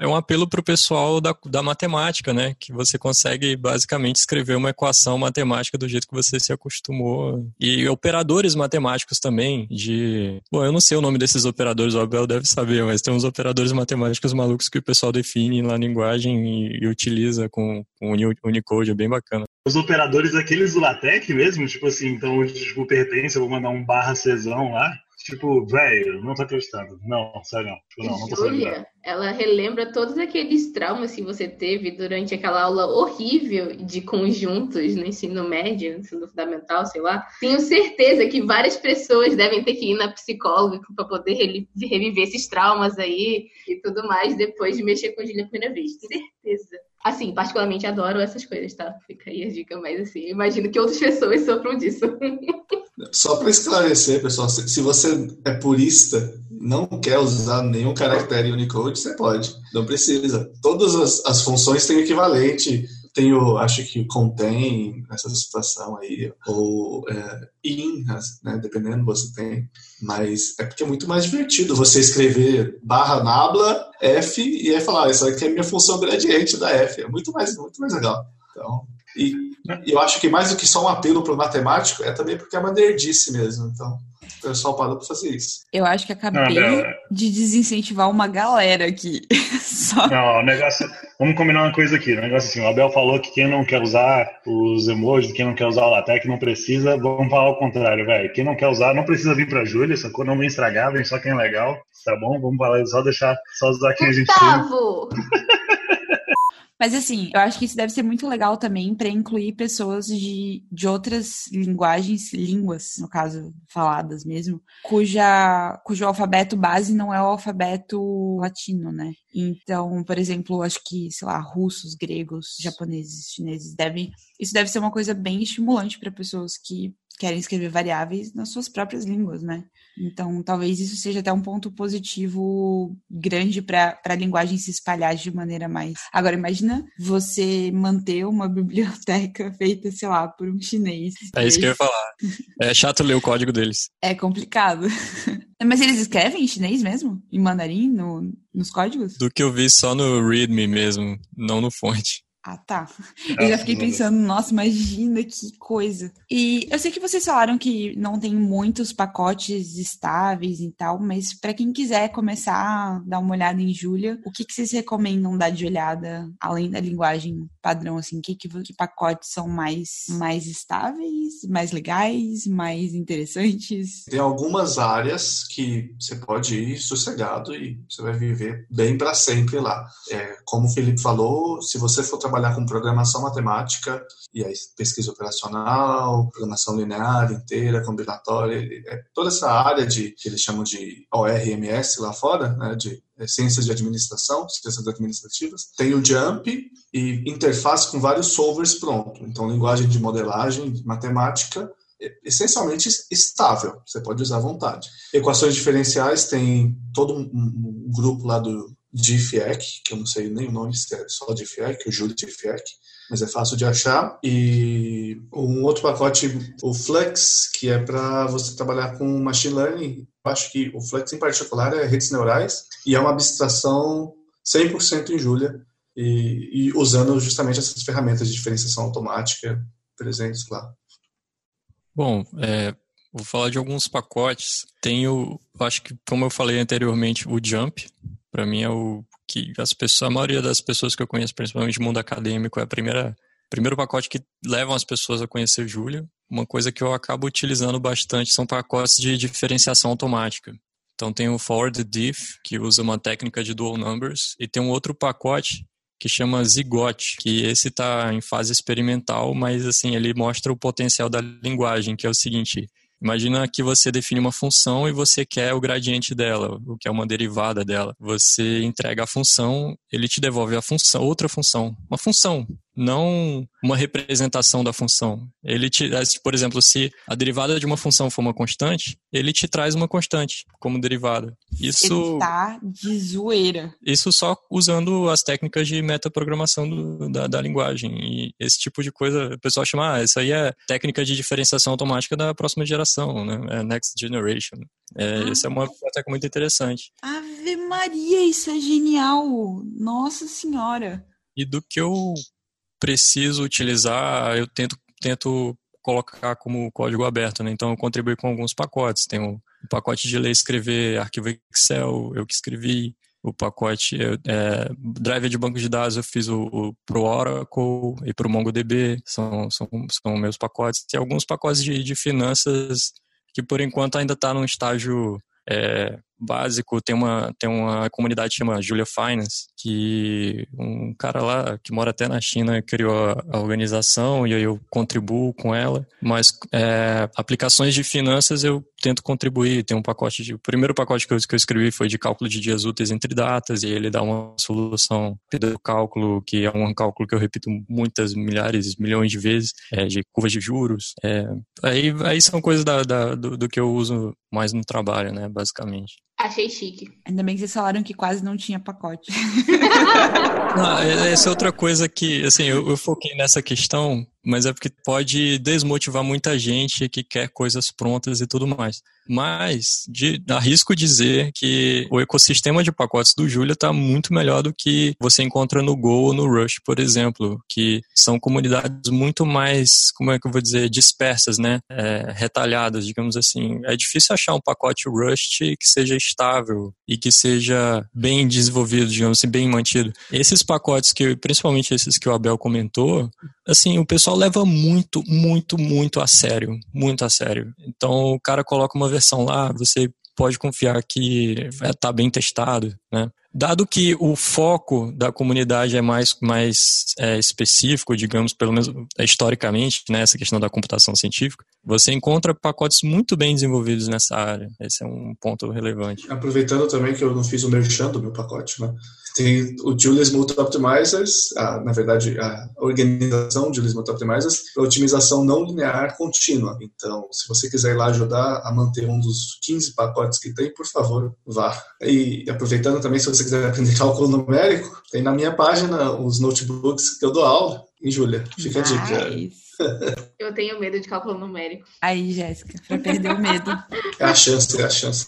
é um apelo para o pessoal da, da matemática, né? Que você consegue basicamente escrever uma equação matemática do jeito que você se acostumou. E operadores matemáticos também, de. Bom, eu não sei o nome desses operadores, o Abel deve saber, mas tem uns operadores matemáticos malucos que o pessoal define na linguagem e, e utiliza com, com Unicode, é bem bacana. Os operadores aqueles do LaTeX mesmo, tipo assim, então, tipo, pertence, eu vou mandar um barra Czão lá, Tipo, velho, não tô acreditando. Não, sério, não. Tipo, não, não tô Júlia, ela relembra todos aqueles traumas que você teve durante aquela aula horrível de conjuntos no ensino médio, no ensino fundamental, sei lá. Tenho certeza que várias pessoas devem ter que ir na psicóloga para poder reviver esses traumas aí e tudo mais depois de mexer com a Júlia a primeira vez. Certeza. Assim, particularmente adoro essas coisas, tá? Fica aí a dica, mas assim, imagino que outras pessoas sofram disso. Só para esclarecer, pessoal, se você é purista, não quer usar nenhum caractere Unicode, você pode, não precisa. Todas as, as funções têm equivalente. Tem o, acho que contém nessa situação aí, ou é, in, né, dependendo você tem. Mas é porque é muito mais divertido você escrever barra nabla F e aí falar, isso aqui é a minha função gradiente da F. É muito mais, muito mais legal. Então, e, e eu acho que mais do que só um apelo para o matemático, é também porque é uma nerdice mesmo. Então, o pessoal parou para fazer isso. Eu acho que acabei não, de desincentivar uma galera aqui. Só... Não, o negócio. Vamos combinar uma coisa aqui. O negócio assim, o Abel falou que quem não quer usar os emojis, quem não quer usar o LaTeX, não precisa. Vamos falar o contrário, velho. Quem não quer usar, não precisa vir pra Júlia, cor Não vem estragar, vem só quem é legal. Tá bom? Vamos falar, só deixar, só usar quem a gente tem. Mas assim, eu acho que isso deve ser muito legal também para incluir pessoas de, de outras linguagens, línguas, no caso, faladas mesmo, cuja, cujo alfabeto base não é o alfabeto latino, né? Então, por exemplo, acho que, sei lá, russos, gregos, japoneses, chineses devem. Isso deve ser uma coisa bem estimulante para pessoas que querem escrever variáveis nas suas próprias línguas, né? Então, talvez isso seja até um ponto positivo grande para a linguagem se espalhar de maneira mais. Agora, imagina você manter uma biblioteca feita, sei lá, por um chinês. É isso que eu ia falar. É chato ler o código deles. É complicado. Mas eles escrevem em chinês mesmo? Em mandarim, no, nos códigos? Do que eu vi só no README mesmo, não no fonte. Ah, tá. Eu já fiquei pensando, nossa, imagina que coisa. E eu sei que vocês falaram que não tem muitos pacotes estáveis e tal, mas para quem quiser começar a dar uma olhada em Julia, o que, que vocês recomendam dar de olhada, além da linguagem padrão, assim? Que, que, que pacotes são mais, mais estáveis, mais legais, mais interessantes? Tem algumas áreas que você pode ir sossegado e você vai viver bem para sempre lá. É, como o Felipe falou, se você for trabalhar trabalhar com programação matemática, e aí pesquisa operacional, programação linear inteira, combinatória, é toda essa área de que eles chamam de ORMS lá fora, né, de é, ciências de administração, ciências administrativas. Tem o Jump e interface com vários solvers pronto. Então, linguagem de modelagem, matemática, é essencialmente estável, você pode usar à vontade. Equações diferenciais tem todo um, um grupo lá do DFIEC, que eu não sei nem o nome, é só DFIEC, o Júlio DFIEC, mas é fácil de achar. E um outro pacote, o Flex, que é para você trabalhar com machine learning. Eu acho que o Flex, em particular, é redes neurais e é uma abstração 100% em Julia, e, e usando justamente essas ferramentas de diferenciação automática presentes lá. Bom, é, vou falar de alguns pacotes. Tem o, acho que, como eu falei anteriormente, o Jump, para mim é o que as pessoas, a maioria das pessoas que eu conheço, principalmente no mundo acadêmico, é a primeira primeiro pacote que levam as pessoas a conhecer Julia. Uma coisa que eu acabo utilizando bastante são pacotes de diferenciação automática. Então tem o forward diff, que usa uma técnica de dual numbers, e tem um outro pacote que chama Zigot, que esse está em fase experimental, mas assim ele mostra o potencial da linguagem, que é o seguinte: Imagina que você define uma função e você quer o gradiente dela, o que é uma derivada dela. Você entrega a função, ele te devolve a função, outra função, uma função, não uma representação da função. Ele te, por exemplo, se a derivada de uma função for uma constante, ele te traz uma constante como derivada. Isso tá de zoeira. Isso só usando as técnicas de metaprogramação do, da, da linguagem. E esse tipo de coisa, o pessoal chama, ah, isso aí é técnica de diferenciação automática da próxima geração, né? É next generation. É, ah. Isso é uma técnica muito interessante. Ave Maria, isso é genial! Nossa Senhora! E do que eu preciso utilizar, eu tento, tento colocar como código aberto, né? Então eu contribuo com alguns pacotes. Tem o, pacote de ler e escrever arquivo Excel, eu que escrevi. O pacote é, driver de banco de dados eu fiz o, o pro Oracle e pro MongoDB, são, são, são meus pacotes. Tem alguns pacotes de, de finanças que por enquanto ainda está num estágio é, básico, tem uma, tem uma comunidade que chama Julia Finance, que um cara lá que mora até na China criou a, organização e aí eu contribuo com ela, mas é, aplicações de finanças eu tento contribuir, tem um pacote de, o primeiro pacote que eu, que eu escrevi foi de cálculo de dias úteis entre datas e ele dá uma solução do cálculo que é um cálculo que eu repito muitas milhares, milhões de vezes, é, de curvas de juros, é, aí, aí são coisas da, da do, do que eu uso mais no trabalho, né, basicamente. Achei chique. Ainda bem que vocês falaram que quase não tinha pacote. não, é, essa é outra coisa que, assim, eu, eu foquei nessa questão mas é porque pode desmotivar muita gente que quer coisas prontas e tudo mais. Mas de, arrisco dizer que o ecossistema de pacotes do Julia está muito melhor do que você encontra no Go ou no Rush, por exemplo, que são comunidades muito mais, como é que eu vou dizer, dispersas, né? É, retalhadas, digamos assim. É difícil achar um pacote Rust que seja estável e que seja bem desenvolvido, digamos assim, bem mantido. Esses pacotes que, principalmente esses que o Abel comentou, assim, o pessoal leva muito, muito, muito a sério, muito a sério. Então o cara coloca uma versão lá, você pode confiar que está bem testado, Né? Dado que o foco da comunidade é mais, mais é, específico, digamos, pelo menos historicamente, né, questão da computação científica, você encontra pacotes muito bem desenvolvidos nessa área. Esse é um ponto relevante. Aproveitando também que eu não fiz o merchan do meu pacote, né? Tem o Julius Multi Optimizers, a, na verdade, a organização Julius Multi Optimizers, para otimização não linear contínua. Então, se você quiser ir lá ajudar a manter um dos 15 pacotes que tem, por favor, vá. E aproveitando também, se você quiser aprender cálculo numérico, tem na minha página os notebooks que eu dou aula. E, Júlia, fica nice. a dica. Eu tenho medo de cálculo numérico. Aí, Jéssica, para perder o medo. É a chance, é a chance.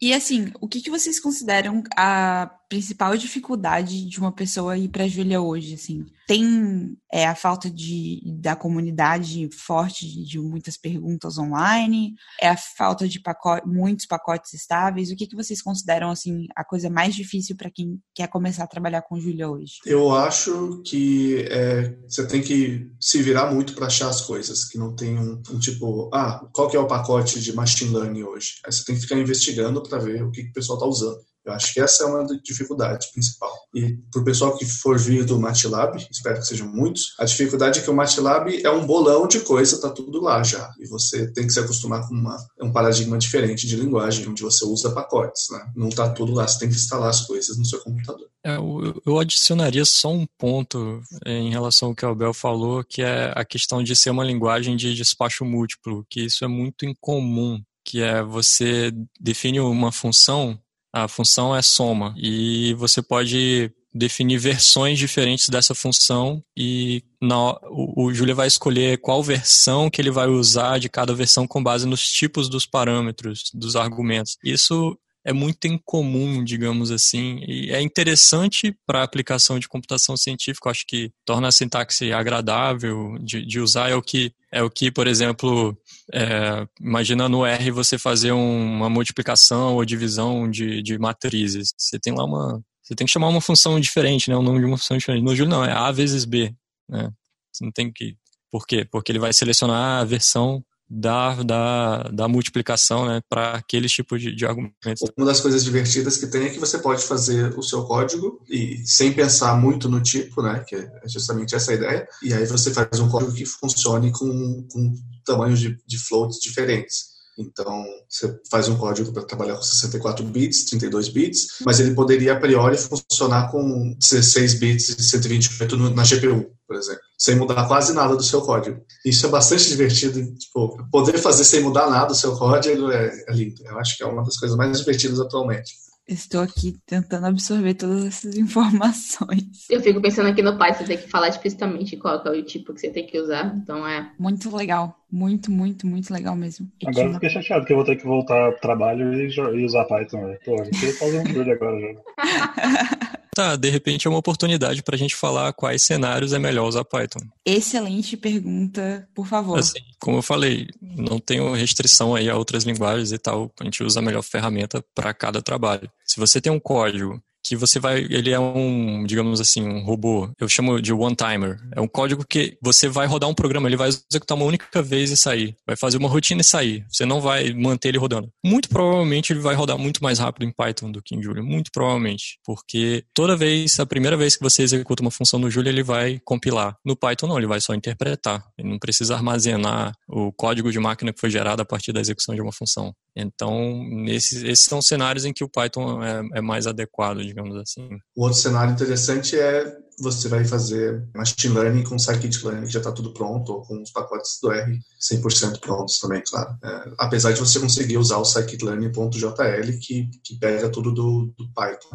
E assim, o que, que vocês consideram a principal dificuldade de uma pessoa ir para Júlia hoje, assim? Tem é, a falta de, da comunidade forte de, de, muitas perguntas online? É a falta de pacote, muitos pacotes estáveis? O que, que vocês consideram, assim, a coisa mais difícil para quem quer começar a trabalhar com Júlia hoje? Eu acho que é, você tem que se virar muito para achar as coisas, que não tem um, um, tipo, ah, qual que é o pacote de machine learning hoje? Aí você tem que ficar investigando para ver o que, que o pessoal está usando. Eu acho que essa é uma dificuldade principal. E para o pessoal que for vir do MATLAB, espero que sejam muitos, a dificuldade é que o MATLAB é um bolão de coisa, está tudo lá já. E você tem que se acostumar com uma, um paradigma diferente de linguagem, onde você usa pacotes. Né? Não está tudo lá, você tem que instalar as coisas no seu computador. É, eu, eu adicionaria só um ponto é, em relação ao que o Abel falou, que é a questão de ser uma linguagem de despacho múltiplo, que isso é muito incomum que é você define uma função a função é soma e você pode definir versões diferentes dessa função e na, o, o Julia vai escolher qual versão que ele vai usar de cada versão com base nos tipos dos parâmetros, dos argumentos. Isso é muito incomum, digamos assim, e é interessante para a aplicação de computação científica. acho que torna a sintaxe agradável de, de usar. É o que, é o que por exemplo, é, imagina no R você fazer uma multiplicação ou divisão de, de matrizes. Você tem lá uma. Você tem que chamar uma função diferente, né? O nome de uma função diferente. No Júlio não, é A vezes B. Né? Você não tem que. Por quê? Porque ele vai selecionar a versão da, da, da multiplicação né, para aqueles tipos de, de argumentos. Uma das coisas divertidas que tem é que você pode fazer o seu código e sem pensar muito no tipo, né, que é justamente essa ideia, e aí você faz um código que funcione com, com tamanhos de, de floats diferentes. Então, você faz um código para trabalhar com 64 bits, 32 bits, mas ele poderia, a priori, funcionar com 16 bits e 128 na GPU, por exemplo, sem mudar quase nada do seu código. Isso é bastante divertido. Tipo, poder fazer sem mudar nada o seu código é, é lindo. Eu acho que é uma das coisas mais divertidas atualmente. Estou aqui tentando absorver todas essas informações. Eu fico pensando aqui no Python, você tem que falar explicitamente qual é o tipo que você tem que usar. Então é. Muito legal. Muito, muito, muito legal mesmo. Agora eu fiquei chateado que eu vou ter que voltar pro trabalho e, e usar Python. Né? Pô, eu queria fazer um vídeo agora já. tá, de repente é uma oportunidade para a gente falar quais cenários é melhor usar Python. Excelente pergunta, por favor. Assim, como eu falei, não tenho restrição aí a outras linguagens e tal, a gente usa a melhor ferramenta para cada trabalho. Se você tem um código que você vai, ele é um, digamos assim, um robô. Eu chamo de one timer. É um código que você vai rodar um programa, ele vai executar uma única vez e sair. Vai fazer uma rotina e sair. Você não vai manter ele rodando. Muito provavelmente ele vai rodar muito mais rápido em Python do que em Julia, muito provavelmente, porque toda vez, a primeira vez que você executa uma função no Julia, ele vai compilar. No Python não, ele vai só interpretar. Ele não precisa armazenar o código de máquina que foi gerado a partir da execução de uma função. Então, nesses, esses são cenários em que o Python é, é mais adequado, digamos assim. O outro cenário interessante é você vai fazer machine learning com scikit-learning, que já está tudo pronto, ou com os pacotes do R 100% prontos também, claro. É, apesar de você conseguir usar o scikit-learning.jl, que, que pega tudo do, do Python,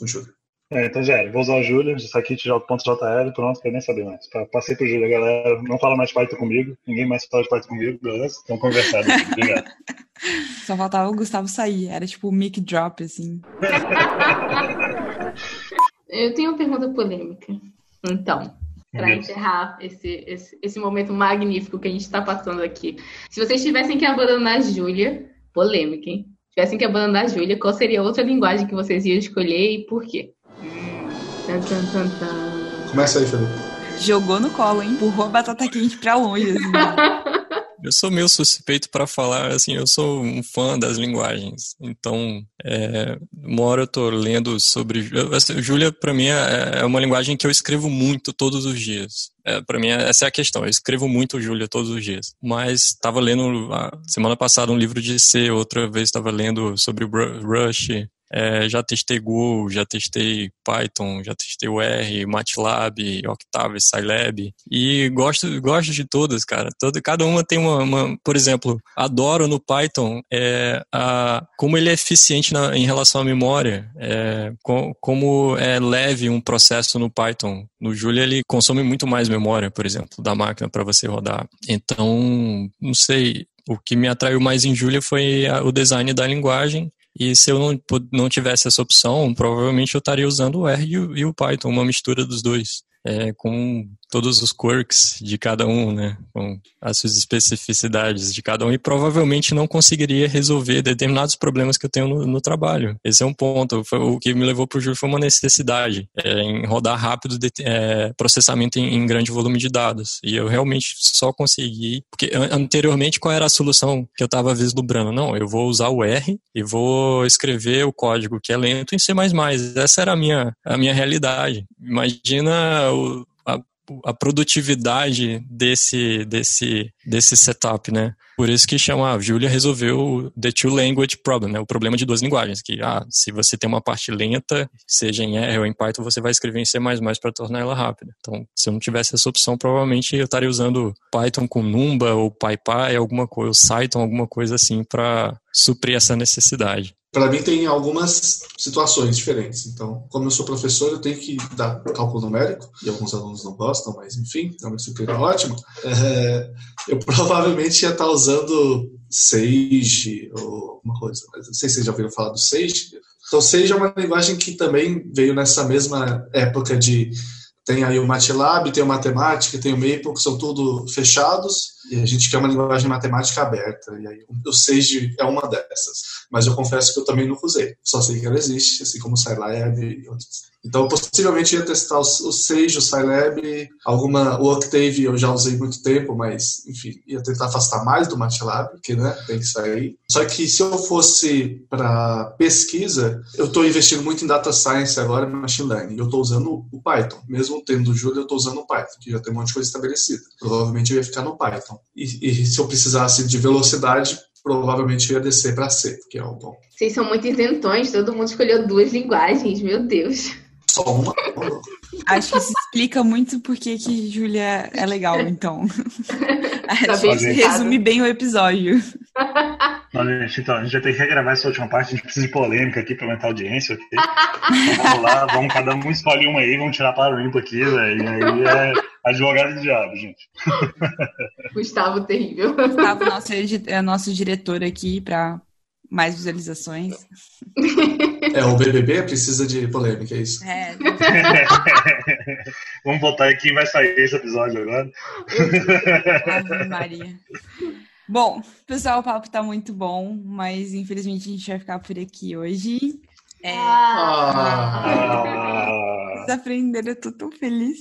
do Julia. É, então já vou usar o Júlio, scikit.jl, pronto, quero nem saber mais. Passei pro Júlio, galera, não fala mais Python comigo, ninguém mais fala de Python comigo, beleza? Então conversado, obrigado. Só faltava o Gustavo sair, era tipo o mic drop, assim. Eu tenho uma pergunta polêmica. Então, para encerrar esse, esse, esse, momento magnífico que a gente está passando aqui. Se vocês tivessem que abandonar a Júlia, polêmica, hein? Tivessem que abandonar a Júlia, qual seria outra linguagem que vocês iam escolher e por quê? Começa aí, Felipe. Jogou no colo, hein? Empurrou a batata quente pra longe. Assim. Eu sou meio suspeito para falar, assim, eu sou um fã das linguagens. Então, é, uma hora eu tô lendo sobre. Assim, Júlia, para mim, é, é, uma linguagem que eu escrevo muito todos os dias. É, para mim, essa é a questão. Eu escrevo muito Júlia todos os dias. Mas estava lendo, semana passada, um livro de C, outra vez estava lendo sobre o Rush, é, já testei Go, já testei Python, já testei o R, MATLAB, Octave, Scilab. E gosto, gosto de todas, cara. Todo, cada uma tem uma, uma, Por exemplo, adoro no Python é, a, como ele é eficiente na, em relação à memória, é, com, como é leve um processo no Python. No Julia ele consome muito mais memória, por exemplo, da máquina para você rodar. Então, não sei, o que me atraiu mais em Julia foi a, o design da linguagem e se eu não, não tivesse essa opção, provavelmente eu estaria usando o R e o Python, uma mistura dos dois é, com todos os quirks de cada um, né, com as suas especificidades de cada um e provavelmente não conseguiria resolver determinados problemas que eu tenho no, no trabalho. Esse é um ponto. Foi, o que me levou para o Júlio foi uma necessidade é, em rodar rápido de, é, processamento em, em, grande volume de dados. E eu realmente só consegui porque anteriormente qual era a solução que eu estava vislumbrando? Não, eu vou usar o R e vou escrever o código que é lento em C++. Essa era a minha a minha realidade. Imagina o, a, produtividade desse, desse, desse setup, né? Por isso que chama, a Julia resolveu the two language problem, né? O problema de duas linguagens, que ah, se você tem uma parte lenta, seja em R ou em Python, você vai escrever em C++ para tornar ela rápida. Então, se eu não tivesse essa opção, provavelmente eu estaria usando Python com Numba ou PyPy, alguma coisa, ou Cython, alguma coisa assim para suprir essa necessidade para mim tem algumas situações diferentes. Então, como eu sou professor, eu tenho que dar cálculo numérico, e alguns alunos não gostam, mas enfim, é uma disciplina ótima. É, eu provavelmente ia estar usando Sage ou alguma coisa. Mas não sei se vocês já ouviram falar do Sage. Então, Sage é uma linguagem que também veio nessa mesma época de tem aí o MATLAB, tem o Matemática, tem o Maple, que são tudo fechados, e a gente quer uma linguagem matemática aberta. E aí o Sage é uma dessas. Mas eu confesso que eu também nunca usei. Só sei que ela existe, assim como o Scilab e outros. Então, possivelmente ia testar o, Sage, o Scilab, alguma, o Octave eu já usei muito tempo, mas, enfim, ia tentar afastar mais do MATLAB, que, né, tem que sair. Só que se eu fosse para pesquisa, eu estou investindo muito em Data Science agora, Machine Learning. Eu estou usando o Python. Mesmo tendo o Julia, eu estou usando o Python, que já tem um monte de coisa estabelecida. Provavelmente eu ia ficar no Python. E, e se eu precisasse de velocidade, provavelmente eu ia descer para C, que é o bom. Vocês são muito isentões, todo mundo escolheu duas linguagens, meu Deus. Só uma. Acho que isso explica muito porque que Júlia é legal, então. Tá Acho que resume bem o episódio. Não, gente, então, a gente vai ter que regravar essa última parte, a gente precisa de polêmica aqui pra aumentar a audiência, ok? Então, vamos lá, vamos, cada um escolhe uma aí, vamos tirar para o limpo aqui, velho. E aí é advogado do diabo, gente. Gustavo terrível. Gustavo, nosso, é nosso diretor aqui pra mais visualizações. É, o BBB precisa de polêmica, é isso? É. Vamos botar aí quem vai sair esse episódio agora. Ave Maria. Bom, pessoal, o papo tá muito bom, mas infelizmente a gente vai ficar por aqui hoje. É... Ah. Vocês aprenderam, eu tô tão feliz.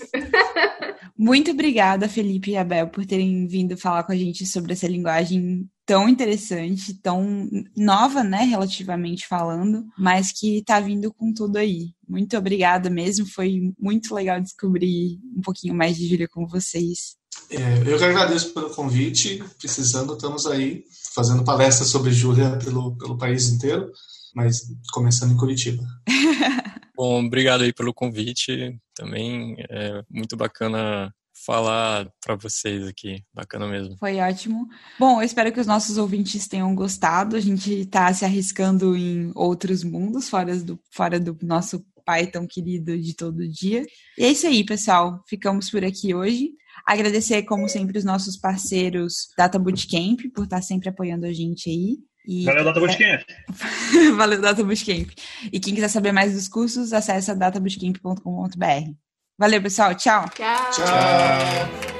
Muito obrigada, Felipe e Abel, por terem vindo falar com a gente sobre essa linguagem tão interessante, tão nova, né, relativamente falando, mas que tá vindo com tudo aí. Muito obrigada mesmo, foi muito legal descobrir um pouquinho mais de Júlia com vocês. É, eu que agradeço pelo convite, precisando, estamos aí fazendo palestras sobre Júlia pelo, pelo país inteiro, mas começando em Curitiba. Bom, obrigado aí pelo convite, também é muito bacana falar para vocês aqui. Bacana mesmo. Foi ótimo. Bom, eu espero que os nossos ouvintes tenham gostado. A gente está se arriscando em outros mundos, fora do, fora do nosso pai tão querido de todo dia. E é isso aí, pessoal. Ficamos por aqui hoje. Agradecer, como sempre, os nossos parceiros Data Bootcamp por estar sempre apoiando a gente aí. E... Valeu, Data Bootcamp! Valeu, Data Bootcamp! E quem quiser saber mais dos cursos, acesse databootcamp.com.br. Valeu, pessoal. Tchau. Tchau. Tchau.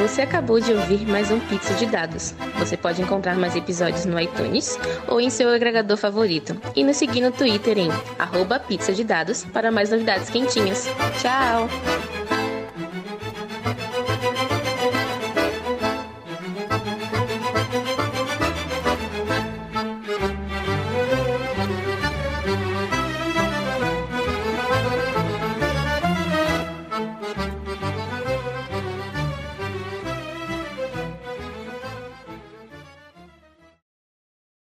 Você acabou de ouvir mais um Pizza de Dados. Você pode encontrar mais episódios no iTunes ou em seu agregador favorito. E nos seguir no Twitter em arroba pizza de dados para mais novidades quentinhas. Tchau!